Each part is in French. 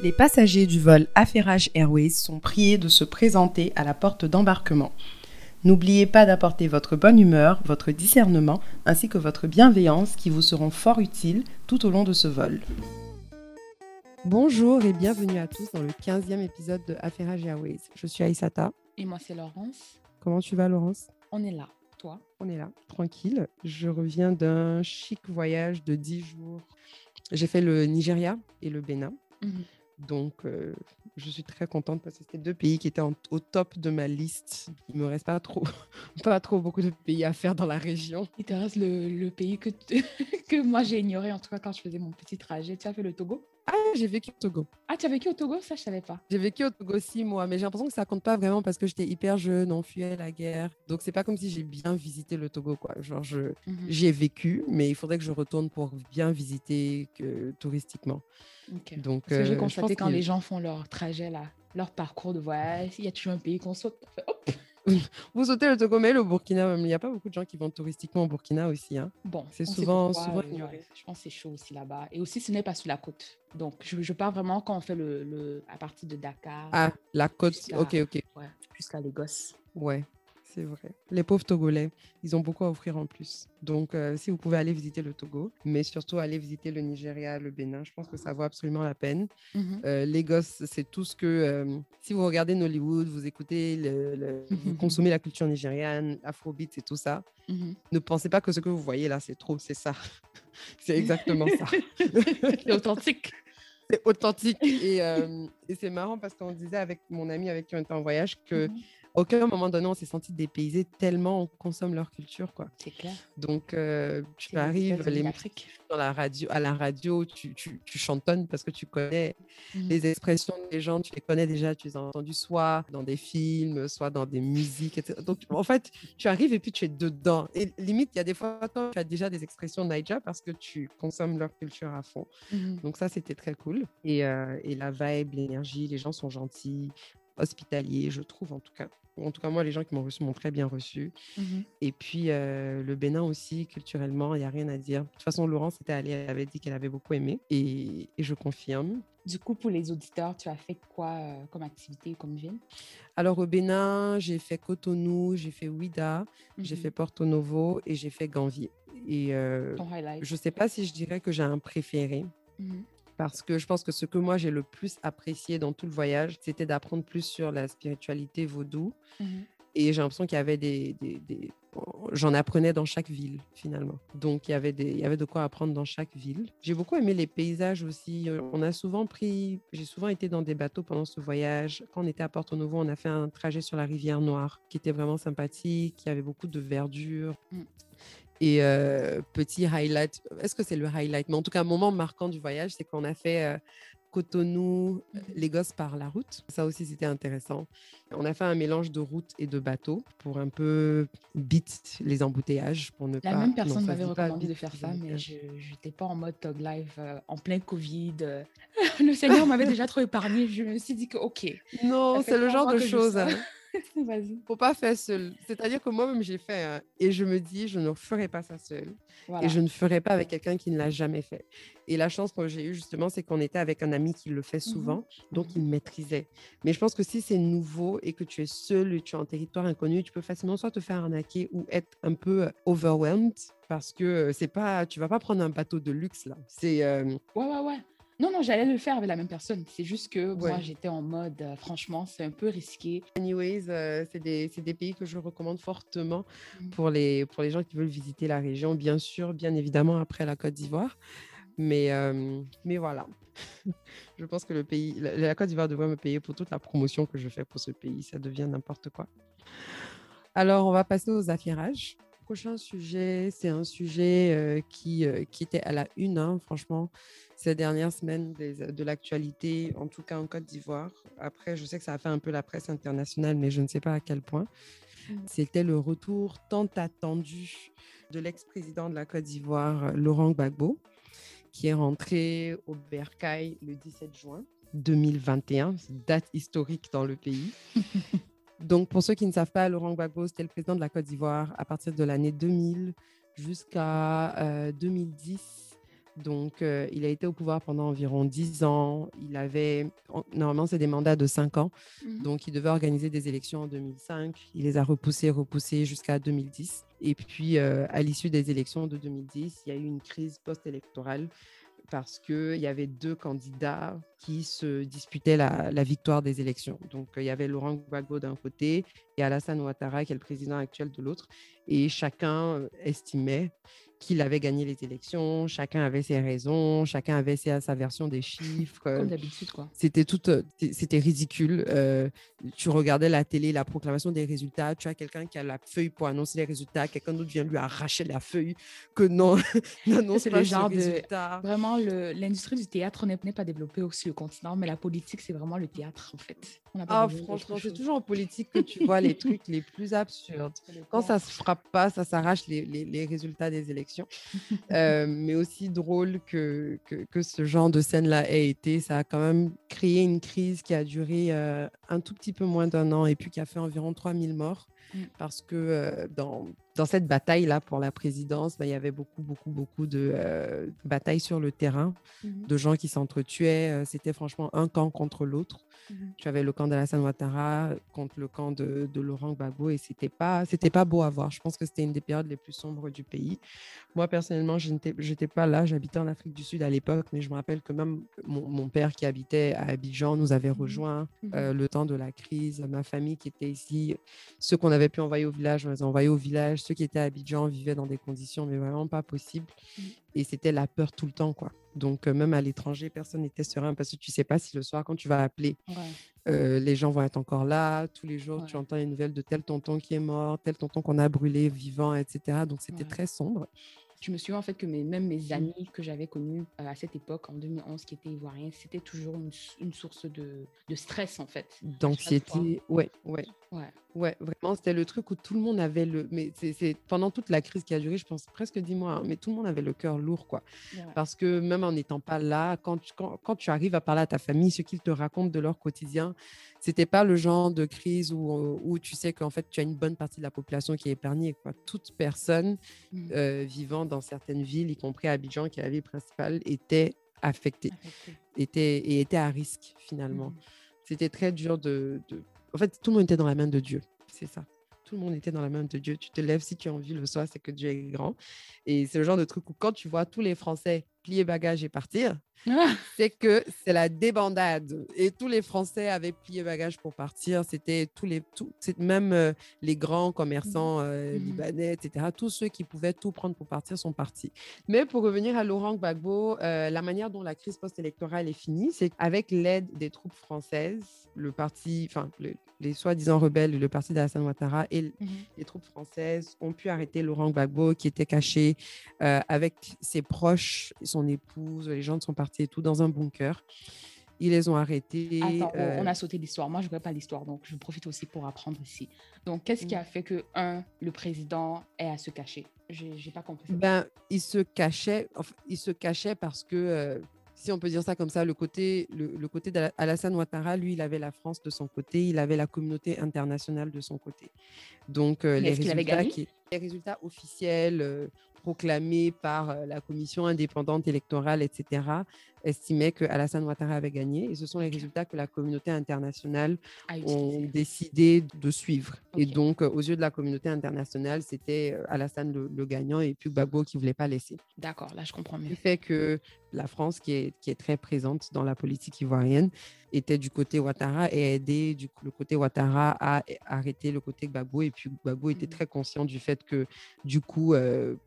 Les passagers du vol Affairage Airways sont priés de se présenter à la porte d'embarquement. N'oubliez pas d'apporter votre bonne humeur, votre discernement ainsi que votre bienveillance qui vous seront fort utiles tout au long de ce vol. Bonjour et bienvenue à tous dans le 15e épisode de Affairage Airways. Je suis Aïsata. Et moi, c'est Laurence. Comment tu vas, Laurence? On est là. Toi? On est là, tranquille. Je reviens d'un chic voyage de 10 jours. J'ai fait le Nigeria et le Bénin. Mhm. Donc, euh, je suis très contente parce que c'était deux pays qui étaient en- au top de ma liste. Il me reste pas trop, pas trop beaucoup de pays à faire dans la région. Il te reste le, le pays que, que moi j'ai ignoré, en tout cas quand je faisais mon petit trajet. Tu as fait le Togo? Ah, j'ai vécu au Togo. Ah, tu as vécu au Togo? Ça, je savais pas. J'ai vécu au Togo six mois, mais j'ai l'impression que ça compte pas vraiment parce que j'étais hyper jeune, on fuyait la guerre. Donc, c'est pas comme si j'ai bien visité le Togo, quoi. Genre, je, Mhm. j'y ai vécu, mais il faudrait que je retourne pour bien visiter que, touristiquement. Ok. Donc, Parce que j'ai euh, constaté quand les gens font leur trajet, là, leur parcours de voyage, il y a toujours un pays qu'on saute. Hop Vous sautez le Togo, mais le Burkina, il n'y a pas beaucoup de gens qui vont touristiquement au Burkina aussi. Hein. Bon, C'est souvent- pourquoi, souvent euh, ouais, je pense que c'est chaud aussi là-bas. Et aussi, ce n'est pas sur la côte. Donc, je, je pars vraiment quand on fait le, le à partir de Dakar Ah, la côte. Ok, ok. ouais, jusqu'à Lagos. Ouais, c'est vrai. Les pauvres Togolais, ils ont beaucoup à offrir en plus. Donc, euh, si vous pouvez aller visiter le Togo, mais surtout aller visiter le Nigeria, le Bénin, je pense que ça vaut absolument la peine. Mhm. Euh, Lagos, c'est tout ce que. euh, si vous regardez Nollywood, vous écoutez, le, le- vous consommez la culture nigériane, Afrobeat et tout ça, Mhm. ne pensez pas que ce que vous voyez là, c'est trop, c'est ça. c'est exactement ça. C'est authentique. C'est authentique. Et, euh, et c'est marrant parce qu'on disait avec mon ami avec qui on était en voyage que Mhm. Aucun moment donné, on s'est senti dépaysé tellement on consomme leur culture. quoi. C'est clair. Donc, euh, tu arrives les dans la radio, à la radio, tu, tu, tu chantonnes parce que tu connais Mhm. les expressions des gens, tu les connais déjà, tu les as entendues soit dans des films, soit dans des musiques, etc. Donc, en fait, tu arrives et puis tu es dedans. Et limite, il y a des fois, tu as déjà des expressions Naija parce que tu consommes leur culture à fond. Mhm. Donc ça, c'était très cool. Et, euh, et la vibe, l'énergie, les gens sont gentils, hospitaliers, je trouve en tout cas. En tout cas, moi, les gens qui m'ont reçu m'ont très bien reçu. Mhm. Et puis, euh, le Bénin aussi, culturellement, il n'y a rien à dire. De toute façon, Laurence était allée, elle avait dit qu'elle avait beaucoup aimé. Et, et je confirme. Du coup, pour les auditeurs, tu as fait quoi euh, comme activité, comme ville? Alors, au Bénin, j'ai fait Cotonou, j'ai fait Ouida, j'ai Mhm. fait Porto Novo et j'ai fait Ganvier. Et euh, je ne sais pas si je dirais que j'ai un préféré. Mhm. Parce que je pense que ce que moi j'ai le plus apprécié dans tout le voyage, c'était d'apprendre plus sur la spiritualité vaudou. Mhm. Et j'ai l'impression qu'il y avait des... des- des- J'en apprenais dans chaque ville, finalement. Donc, il y, avait des... il y avait de quoi apprendre dans chaque ville. J'ai beaucoup aimé les paysages aussi. Euh, On a souvent pris... J'ai souvent été dans des bateaux pendant ce voyage. Quand on était à Porto Novo, on a fait un trajet sur la rivière Noire, qui était vraiment sympathique. Il y avait beaucoup de verdure. Et euh, petit highlight, est-ce que c'est le highlight? Mais en tout cas, un moment marquant du voyage, c'est qu'on a fait euh, Cotonou, euh, Mhm. Lagos par la route. Ça aussi, c'était intéressant. On a fait un mélange de route et de bateau pour un peu beat les embouteillages. Pour ne La pas... même personne m'avait recommandé de faire ça, mais je n'étais pas en mode Tog Live euh, en plein Covid. Le Seigneur m'avait déjà trop épargné. Je me suis dit que, OK, Non, c'est le genre de choses. vas-y. Faut pas faire seul. C'est-à-dire que moi-même, j'ai fait hein, et je me dis, je ne ferai pas ça seul. Voilà. Et je ne ferai pas avec quelqu'un qui ne l'a jamais fait. Et la chance que j'ai eue, justement, c'est qu'on était avec un ami qui le fait souvent, donc il maîtrisait. Mais je pense que si c'est nouveau et que tu es seul et tu es en territoire inconnu, tu peux facilement soit te faire arnaquer ou être un peu euh, overwhelmed parce que euh, c'est pas, tu vas pas prendre un bateau de luxe là. C'est euh, Ouais, ouais, ouais. Non, non, j'allais le faire avec la même personne. C'est juste que moi, j'étais en mode, euh, franchement, c'est un peu risqué. Anyways, euh, c'est des, des pays que je recommande fortement Mhm. pour les, pour les gens qui veulent visiter la région, bien sûr, bien évidemment après la Côte d'Ivoire. Mais, euh, mais voilà, je pense que le pays, la, la Côte d'Ivoire devrait me payer pour toute la promotion que je fais pour ce pays. Ça devient n'importe quoi. Alors, on va passer aux affairages. Prochain sujet, c'est un sujet euh, qui, euh, qui était à la une, hein, franchement, ces dernières semaines des- de l'actualité, en tout cas en Côte d'Ivoire. Après, je sais que ça a fait un peu la presse internationale, mais je ne sais pas à quel point. Mhm. C'était le retour tant attendu de l'ex-président de la Côte d'Ivoire, Laurent Gbagbo, qui est rentré au Bercail le 17 juin 2021, c'est une date historique dans le pays. Donc, pour ceux qui ne savent pas, Laurent Gbagbo, c'était le président de la Côte d'Ivoire à partir de l'année 2000 jusqu'à euh, 2010. Donc, il a été au pouvoir pendant environ 10 ans. Il avait, normalement, c'est des mandats de 5 ans. Mmh Donc, il devait organiser des élections en 2005. Il les a repoussées, repoussées jusqu'à 2010. Et puis, à l'issue des élections de 2010, il y a eu une crise post-électorale parce qu'il y avait deux candidats qui se disputaient la, victoire des élections. Donc, il y avait Laurent Gbagbo d'un côté et Alassane Ouattara, qui est le président actuel de l'autre. Et chacun estimait qu'il avait gagné les élections, chacun avait ses raisons, chacun avait sa, sa version des chiffres. Comme d'habitude, quoi. C'était tout, c'était ridicule. Euh, tu regardais la télé, la proclamation des résultats, tu as quelqu'un qui a la feuille pour annoncer les résultats, quelqu'un d'autre vient lui arracher la feuille que non, c'est le genre de vraiment l'industrie du théâtre n'est pas développée aussi le continent, mais la politique c'est vraiment le théâtre en fait. ah franchement, c'est toujours en politique que tu vois les trucs les plus absurdes. Quand ça se frappe pas, ça s'arrache les, les, les résultats des élections. Euh, mais aussi drôle que, que, ce genre de scène-là ait été. Ça a quand même créé une crise qui a duré euh, un tout petit peu moins d'un an et puis qui a fait environ 3000 morts. Mmh. Parce que euh, dans, dans cette bataille-là pour la présidence, bah, il y avait beaucoup, beaucoup, beaucoup de batailles sur le terrain, mmh de gens qui s'entretuaient. C'était franchement un camp contre l'autre. Mmh tu avais le camp d'Alassane Ouattara contre le camp de, de Laurent Gbagbo et c'était pas, c'était pas beau à voir. Je pense que c'était une des périodes les plus sombres du pays. Moi, personnellement, je n'étais pas là. J'habitais en Afrique du Sud à l'époque, mais je me rappelle que même mon, père qui habitait à Abidjan nous avait rejoints euh, le temps de la crise. Ma famille qui était ici, ceux qu'on avait pu envoyer au village, on les a envoyés au village. Ceux qui étaient à Abidjan vivaient dans des conditions mais vraiment pas possibles. Mmh. Et c'était la peur tout le temps, quoi. Donc, même à l'étranger, personne n'était serein parce que tu sais pas si le soir, quand tu vas appeler, les gens vont être encore là. Tous les jours, tu entends les nouvelles de tel tonton qui est mort, tel tonton qu'on a brûlé vivant, etc. Donc, c'était très sombre je me souviens en fait que même mes mmh. amis que j'avais connus à cette époque, en 2011, qui étaient ivoiriens, c'était toujours une, source de, stress en fait. D'anxiété, ouais, ouais. Ouais. Ouais, vraiment, c'était le truc où tout le monde avait le. Mais c'est pendant toute la crise qui a duré, je pense presque dix mois, hein, mais tout le monde avait le cœur lourd, quoi. Parce que même en n'étant pas là, quand tu, quand, quand, tu arrives à parler à ta famille, ce qu'ils te racontent de leur quotidien, c'était pas le genre de crise où, où tu sais qu'en fait, tu as une bonne partie de la population qui est épargnée, quoi. Toute personne mmh. euh, vivant dans certaines villes, y compris à Abidjan, qui est la ville principale, était affectée, Était, et était à risque, finalement. Mmh. C'était très dur de, de en fait, tout le monde était dans la main de Dieu. C'est ça. Tout le monde était dans la main de Dieu. Tu te lèves si tu as envie le soir, c'est que Dieu est grand. Et c'est le genre de truc où quand tu vois tous les Français plier bagages et partir, ah. c'est que c'est la débandade. Et tous les Français avaient plié bagages pour partir. C'était tous les, tout, même euh, les grands commerçants euh, mmh. libanais, etc. Tous ceux qui pouvaient tout prendre pour partir sont partis. Mais pour revenir à Laurent Gbagbo, euh, la manière dont la crise post-électorale est finie, c'est qu'avec l'aide des troupes françaises, le parti, enfin, les soi-disant rebelles, le parti d'Alassane Ouattara et mmh les troupes françaises ont pu arrêter Laurent Gbagbo qui était caché avec ses proches, son épouse, les gens sont partis et tout dans un bunker. Ils les ont arrêtés. Attends, on a euh, sauté l'histoire. Moi, je ne connais pas l'histoire, donc je profite aussi pour apprendre ici. Donc, qu'est-ce qui a fait que, un, le président ait à se cacher? Je n'ai pas compris. Ben, il se cachait, il se cachait parce que, euh, si on peut dire ça comme ça, le côté, le, côté d'Alassane Ouattara, lui, il avait la France de son côté, il avait la communauté internationale de son côté. Donc, euh, les, résultats les résultats officiels, proclamé par euh, la commission indépendante électorale, etc., estimait que Alassane Ouattara avait gagné. Et ce sont les résultats que la communauté internationale a décidé de suivre. Et donc, euh, aux yeux de la communauté internationale, c'était euh, Alassane le, gagnant et puis Gbagbo qui ne voulait pas laisser. D'accord, là, je comprends mieux. Le fait que la France, qui est, qui est très présente dans la politique ivoirienne, était du côté Ouattara et a aidé du, le côté Ouattara à arrêter le côté Gbagbo. Et puis Gbagbo était mmh très conscient du fait que, du coup,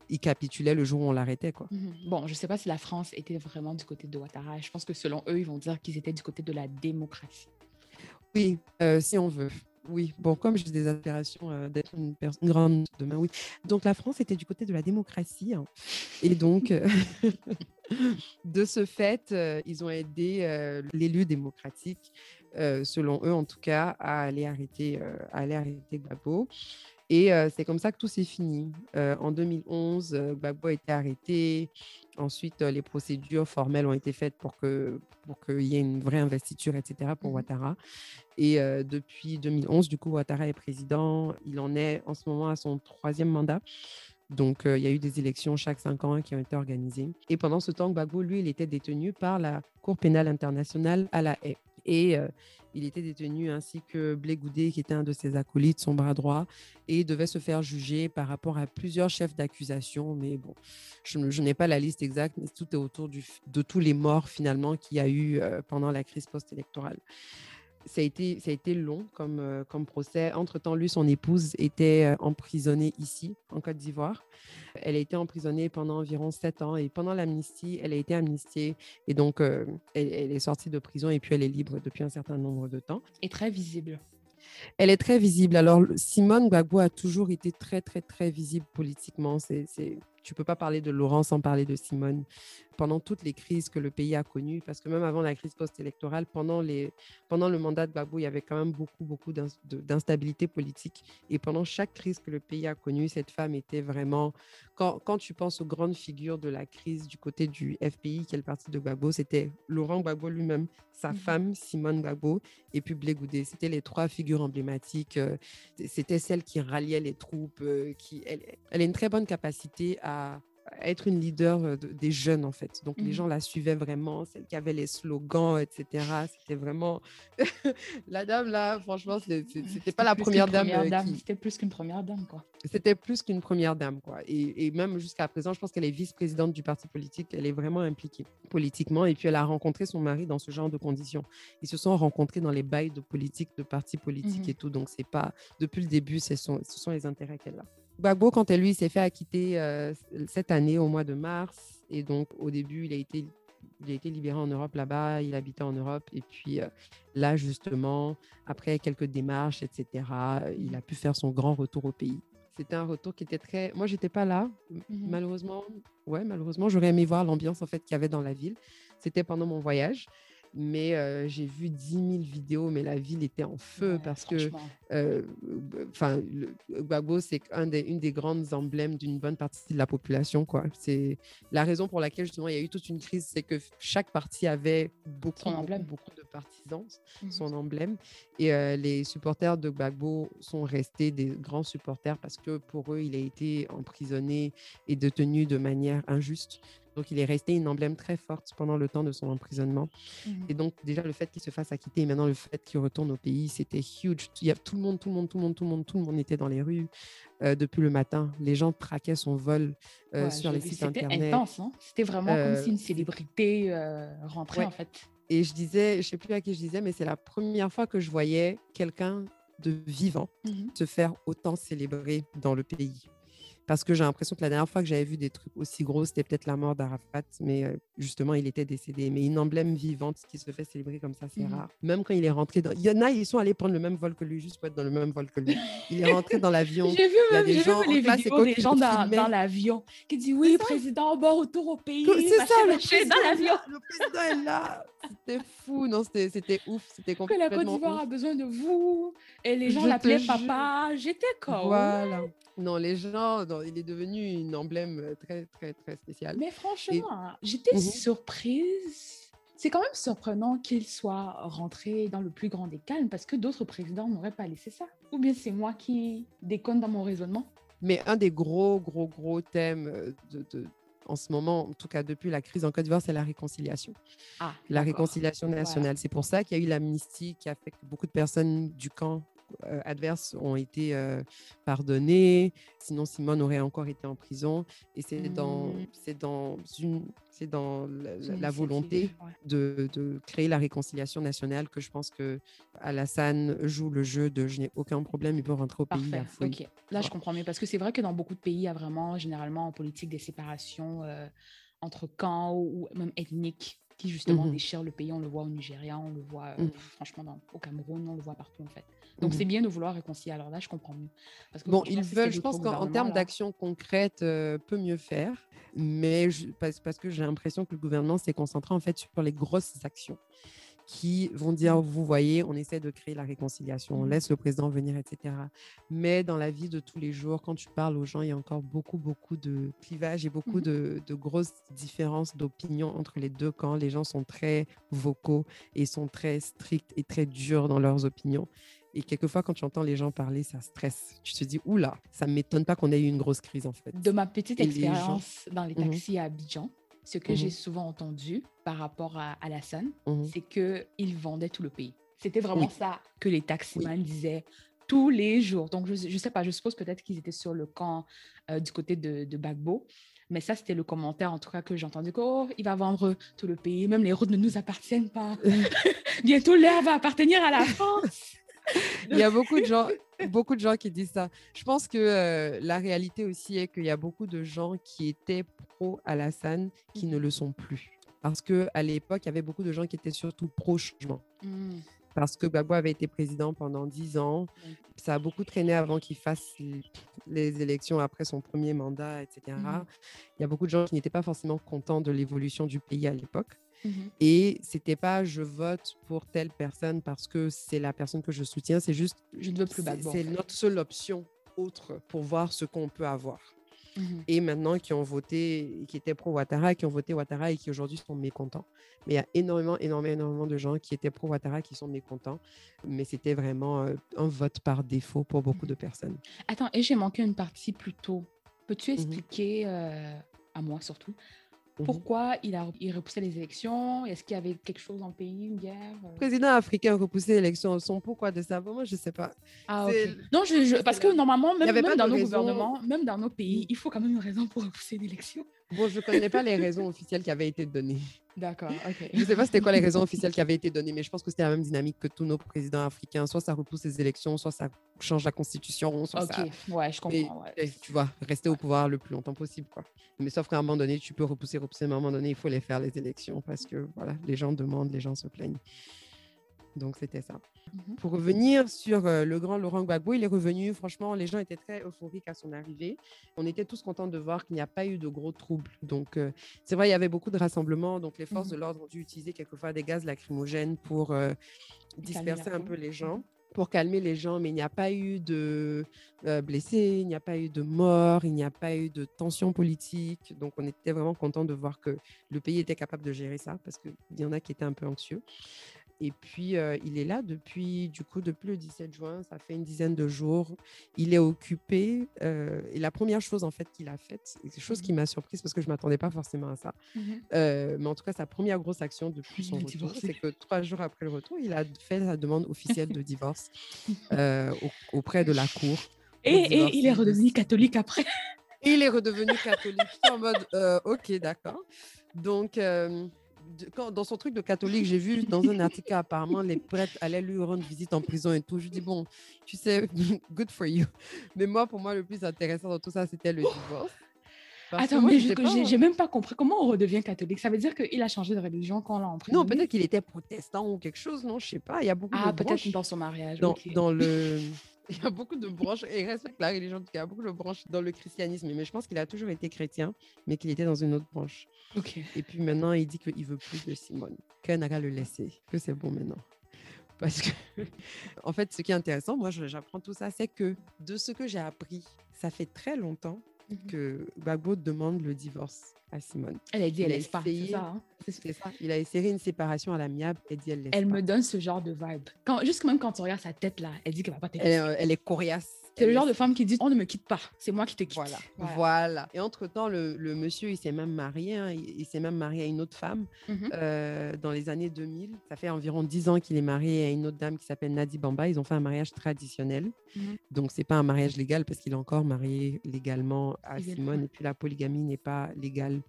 il capitulait le jour où on l'arrêtait. Quoi. Mmh bon, je ne sais pas si la France était vraiment du côté de Je pense que selon eux, ils vont dire qu'ils étaient du côté de la démocratie. Oui, euh, si on veut. Oui, bon, comme j'ai des aspirations euh, d'être une, personne grande demain, oui. Donc la France était du côté de la démocratie. Hein. Et donc, euh, de ce fait, ils ont aidé l'élu démocratique, selon eux en tout cas, à aller arrêter, à aller arrêter Gbagbo. Et c'est comme ça que tout s'est fini. en 2011, Gbagbo a été arrêté. Ensuite, les procédures formelles ont été faites pour qu'il pour qu'il y ait une vraie investiture, etc., pour mmh Ouattara. Et depuis 2011, du coup, Ouattara est président. Il en est en ce moment à son troisième mandat. Donc, il y a eu des élections chaque cinq ans qui ont été organisées. Et pendant ce temps, Gbagbo, lui, il était détenu par la Cour pénale internationale à La Haye. Et il était détenu ainsi que Blé Goudé, qui était un de ses acolytes, son bras droit, et devait se faire juger par rapport à plusieurs chefs d'accusation. Mais bon, je, n'ai pas la liste exacte, mais tout est autour de tous les morts finalement qu'il y a eu pendant la crise post-électorale ça a été, ça a été long comme, euh, comme procès. Entre-temps, lui, son épouse était euh, emprisonnée ici, en Côte d'Ivoire. Elle a été emprisonnée pendant environ sept ans et pendant l'amnistie, elle a été amnistiée et donc euh, elle, elle, est sortie de prison et puis elle est libre depuis un certain nombre de temps. Et très visible. Elle est très visible. Alors, Simone Gbagbo a toujours été très, très, très visible politiquement. C'est tu peux pas parler de Laurent sans parler de Simone pendant toutes les crises que le pays a connues, parce que même avant la crise post-électorale, pendant, les, pendant le mandat de Babou, il y avait quand même beaucoup, beaucoup d'instabilité politique. Et pendant chaque crise que le pays a connue, cette femme était vraiment, quand, quand tu penses aux grandes figures de la crise du côté du FPI, qui est le parti de Gbagbo, c'était Laurent Gbagbo lui-même, sa mmh femme, Simone Gbagbo, et puis Blé Goudé. C'était les trois figures emblématiques. Euh, c'était celle qui ralliait les troupes. Euh, qui, elle, elle a une très bonne capacité à être une leader des jeunes, en fait. Donc, les mmh gens la suivaient vraiment, celle qui avait les slogans, etc. C'était vraiment... la dame, là, franchement, c'était pas la première dame. C'était plus qu'une première dame, quoi. C'était plus qu'une première dame, quoi. Et, même jusqu'à présent, je pense qu'elle est vice-présidente du parti politique. Elle est vraiment impliquée politiquement. Et puis, elle a rencontré son mari dans ce genre de conditions. Ils se sont rencontrés dans les bails de politique, de partis politiques mmh et tout. Donc, c'est pas... Depuis le début, ce sont, ce sont les intérêts qu'elle a. Gbagbo, quant à lui, s'est fait acquitter euh, cette année au mois de mars. Et donc, au début, il a été, il a été libéré en Europe là-bas. Il habitait en Europe. Et puis euh, là, justement, après quelques démarches, etc., il a pu faire son grand retour au pays. C'était un retour qui était très. Moi, j'étais pas là, mmh malheureusement. Ouais, malheureusement, j'aurais aimé voir l'ambiance en fait qu'il y avait dans la ville. C'était pendant mon voyage mais j'ai vu 10 000 vidéos, mais la ville était en feu parce que, enfin, Gbagbo, c'est un des, une des grandes emblèmes d'une bonne partie de la population, quoi. C'est la raison pour laquelle, justement, il y a eu toute une crise, c'est que chaque parti avait beaucoup, beaucoup, de partisans, mmh son emblème, et les supporters de Gbagbo sont restés des grands supporters parce que pour eux, il a été emprisonné et détenu de manière injuste. Donc, il est resté une emblème très forte pendant le temps de son emprisonnement. Mmh et donc, déjà, le fait qu'il se fasse acquitter et maintenant le fait qu'il retourne au pays, c'était huge. Il y a tout le monde, tout le monde, tout le monde, tout le monde, tout le monde était dans les rues euh, depuis le matin. Les gens traquaient son vol euh, sur les sites internet. C'était intense, hein C'était vraiment comme si une euh, célébrité rentrait, en fait. Et je disais, je ne sais plus à qui je disais, mais c'est la première fois que je voyais quelqu'un de vivant mmh se faire autant célébrer dans le pays parce que j'ai l'impression que la dernière fois que j'avais vu des trucs aussi gros, c'était peut-être la mort d'Arafat, mais euh, justement, il était décédé. Mais une emblème vivante qui se fait célébrer comme ça, c'est mmh rare. Même quand il est rentré dans... Il y en a, ils sont allés prendre le même vol que lui, juste pour être dans le même vol que lui. Il est rentré dans l'avion. J'ai vu, même, des gens, vu les vidéos des gens dans, dans l'avion qui disent oui, président, bon retour au pays. C'est ça, le président, dans l'avion. Le président est là. C'était fou, non, c'était ouf, c'était complètement Que la Côte d'Ivoire a besoin de vous. Et les gens l'appelaient papa. J'étais comme... Voilà. Non, les gens, il est devenu une emblème euh, très, très, très spéciale. Mais franchement, j'étais mmh surprise. C'est quand même surprenant qu'il soit rentré dans le plus grand des calmes parce que d'autres présidents n'auraient pas laissé ça. Ou bien c'est moi qui déconne dans mon raisonnement? Mais un des gros, gros, gros thèmes euh, de, en ce moment, en tout cas depuis la crise en Côte d'Ivoire, c'est la réconciliation. Ah, la réconciliation nationale. C'est pour ça qu'il y a eu l'amnistie qui a fait que beaucoup de personnes du camp adverses ont été euh, pardonnés. Sinon, Simone aurait encore été en prison. Et c'est dans, mmh. c'est dans une, dans la, volonté de, de, créer la réconciliation nationale que je pense que Alassane joue le jeu de je n'ai aucun problème, il peut rentrer au pays. Ok, là je comprends mieux parce que c'est vrai que dans beaucoup de pays, il y a vraiment généralement en politique des séparations euh, entre camps ou même ethniques qui justement mmh déchirent le pays. On le voit au Nigeria, on le voit mmh. franchement dans, au Cameroun, on le voit partout en fait. Donc, c'est mmh bien de vouloir réconcilier. Alors là, je comprends mieux. Parce que bon, ils veulent, je pense qu'en termes d'action concrète, euh, peut mieux faire. Mais parce, parce, que j'ai l'impression que le gouvernement s'est concentré en fait sur les grosses actions qui vont dire, mmh. vous voyez, on essaie de créer la réconciliation, on mmh laisse le président venir, etc. Mais dans la vie de tous les jours, quand tu parles aux gens, il y a encore beaucoup, beaucoup de clivages et beaucoup de, de, grosses différences d'opinion entre les deux camps. Les gens sont très vocaux et sont très stricts et très durs dans leurs opinions. Et quelquefois, quand tu entends les gens parler, ça stresse. Tu te dis, oula, ça ne m'étonne pas qu'on ait eu une grosse crise en fait. De ma petite expérience dans les mmh taxis à Abidjan, ce que j'ai mmh souvent entendu par rapport à Alassane, mmh c'est qu'il vendait tout le pays. C'était vraiment ça que les taximans disaient tous les jours. Donc, je ne sais pas, je suppose peut-être qu'ils étaient sur le camp euh, du côté de, de Bagbo. Mais ça, c'était le commentaire, en tout cas, que j'ai entendu. Oh, il va vendre tout le pays. Même les routes ne nous appartiennent pas. Bientôt, l'air va appartenir à la France. Il y a beaucoup de gens, beaucoup de gens qui disent ça. Je pense que euh, la réalité aussi est qu'il y a beaucoup de gens qui étaient pro Alassane qui ne le sont plus. Parce qu'à l'époque, il y avait beaucoup de gens qui étaient surtout pro-changement. Mmh. Parce que Gbagbo avait été président pendant dix ans. Ça a beaucoup traîné avant qu'il fasse les élections après son premier mandat, etc. Mmh il y a beaucoup de gens qui n'étaient pas forcément contents de l'évolution du pays à l'époque. Et mmh Et c'était pas je vote pour telle personne parce que c'est la personne que je soutiens, c'est juste je ne veux plus C'est notre seule option autre pour voir ce qu'on peut avoir. Mmh et maintenant qui ont voté, qui étaient pro Ouattara, qui ont voté Ouattara et qui aujourd'hui sont mécontents. Mais il y a énormément, énormément, énormément de gens qui étaient pro Ouattara qui sont mécontents. Mais c'était vraiment euh, un vote par défaut pour beaucoup de personnes. Attends, et j'ai manqué une partie plus tôt. Peux-tu expliquer euh, à moi surtout Mmh Pourquoi il a il repoussé les élections? Est-ce qu'il y avait quelque chose dans le pays, une guerre Le euh? président africain a repoussé les élections. Son pourquoi de ça Moi, je ne sais pas. Ah, Non, je, parce que normalement, même, même dans nos gouvernements, même dans nos pays, il faut quand même une raison pour repousser l'élection. Bon, je ne connais pas les raisons officielles qui avaient été données. D'accord, ok. Je ne sais pas c'était quoi les raisons officielles qui avaient été données, mais je pense que c'était la même dynamique que tous nos présidents africains. Soit ça repousse les élections, soit ça change la constitution, soit Ok, ouais, je comprends. Tu vois, rester au pouvoir le plus longtemps possible, quoi. Mais sauf qu'à un moment donné, tu peux repousser, repousser, mais à un moment donné, il faut les faire, les élections, parce que, voilà, les gens demandent, les gens se plaignent. Donc, c'était ça. Mmh Pour revenir sur euh, le grand Laurent Gbagbo, il est revenu. Franchement, les gens étaient très euphoriques à son arrivée. On était tous contents de voir qu'il n'y a pas eu de gros troubles. Donc, euh, c'est vrai, il y avait beaucoup de rassemblements. Donc, les forces mmh de l'ordre ont dû utiliser quelquefois des gaz lacrymogènes pour euh, disperser un peu les gens pour calmer les gens, mais il n'y a pas eu de blessés, il n'y a pas eu de morts, il n'y a pas eu de tensions politiques. Donc, on était vraiment content de voir que le pays était capable de gérer ça, parce qu'il y en a qui étaient un peu anxieux. Et puis, il est là depuis, du coup, depuis le 17 juin, ça fait une dizaine de jours. Il est occupé. et la première chose, en fait, qu'il a faite, c'est quelque chose qui mmh m'a surprise parce que je ne m'attendais pas forcément à ça. Mmh mais en tout cas, sa première grosse action depuis son retour, c'est que trois jours après le retour, il a fait sa demande officielle de divorce auprès de la Cour. Et, et il est redevenu catholique après. il est redevenu catholique en mode, OK, d'accord. Donc, dans son truc de catholique, j'ai vu dans un article apparemment les prêtres allaient lui rendre visite en prison et tout. Je dis bon, tu sais, good for you. Mais moi, pour moi, le plus intéressant dans tout ça, c'était le divorce. Attends, mais j'ai même pas compris comment on redevient catholique. Ça veut dire qu'il a changé de religion quand on l'a emprisonné? Non, peut-être qu'il était protestant ou quelque chose, non, je sais pas. Il y a beaucoup ah, peut-être dans son mariage. Dans, dans le il y a beaucoup de branches, et il respecte la religion, il y a beaucoup de branches dans le christianisme, mais je pense qu'il a toujours été chrétien, mais qu'il était dans une autre branche. Et puis maintenant, il dit qu'il veut plus de Simone, qu'elle n'a qu'à le laisser, que c'est bon maintenant. Parce que, en fait, ce qui est intéressant, moi, j'apprends tout ça, c'est que de ce que j'ai appris, ça fait très longtemps mmh que Gbagbo demande le divorce à Simone. Elle a dit, elle laisse pas. C'est ça, hein. ça. Il a essayé une séparation à l'amiable. Elle dit, elle laisse Elle me donne ce genre de vibe. Quand, juste même quand tu regardes sa tête là, elle dit qu'elle va pas t'aider. Elle, elle, est coriace. C'est le genre de femme qui dit on ne me quitte pas, c'est moi qui te quitte. Voilà. voilà. Et entre-temps, le, le, monsieur, il s'est même marié. Hein. il, s'est même marié à une autre femme mhm. euh, dans les années 2000. Ça fait environ 10 ans qu'il est marié à une autre dame qui s'appelle Nadi Bamba. Ils ont fait un mariage traditionnel. Mhm. Donc, c'est pas un mariage légal parce qu'il est encore marié légalement à Simone. Et puis, la polygamie n'est pas légale.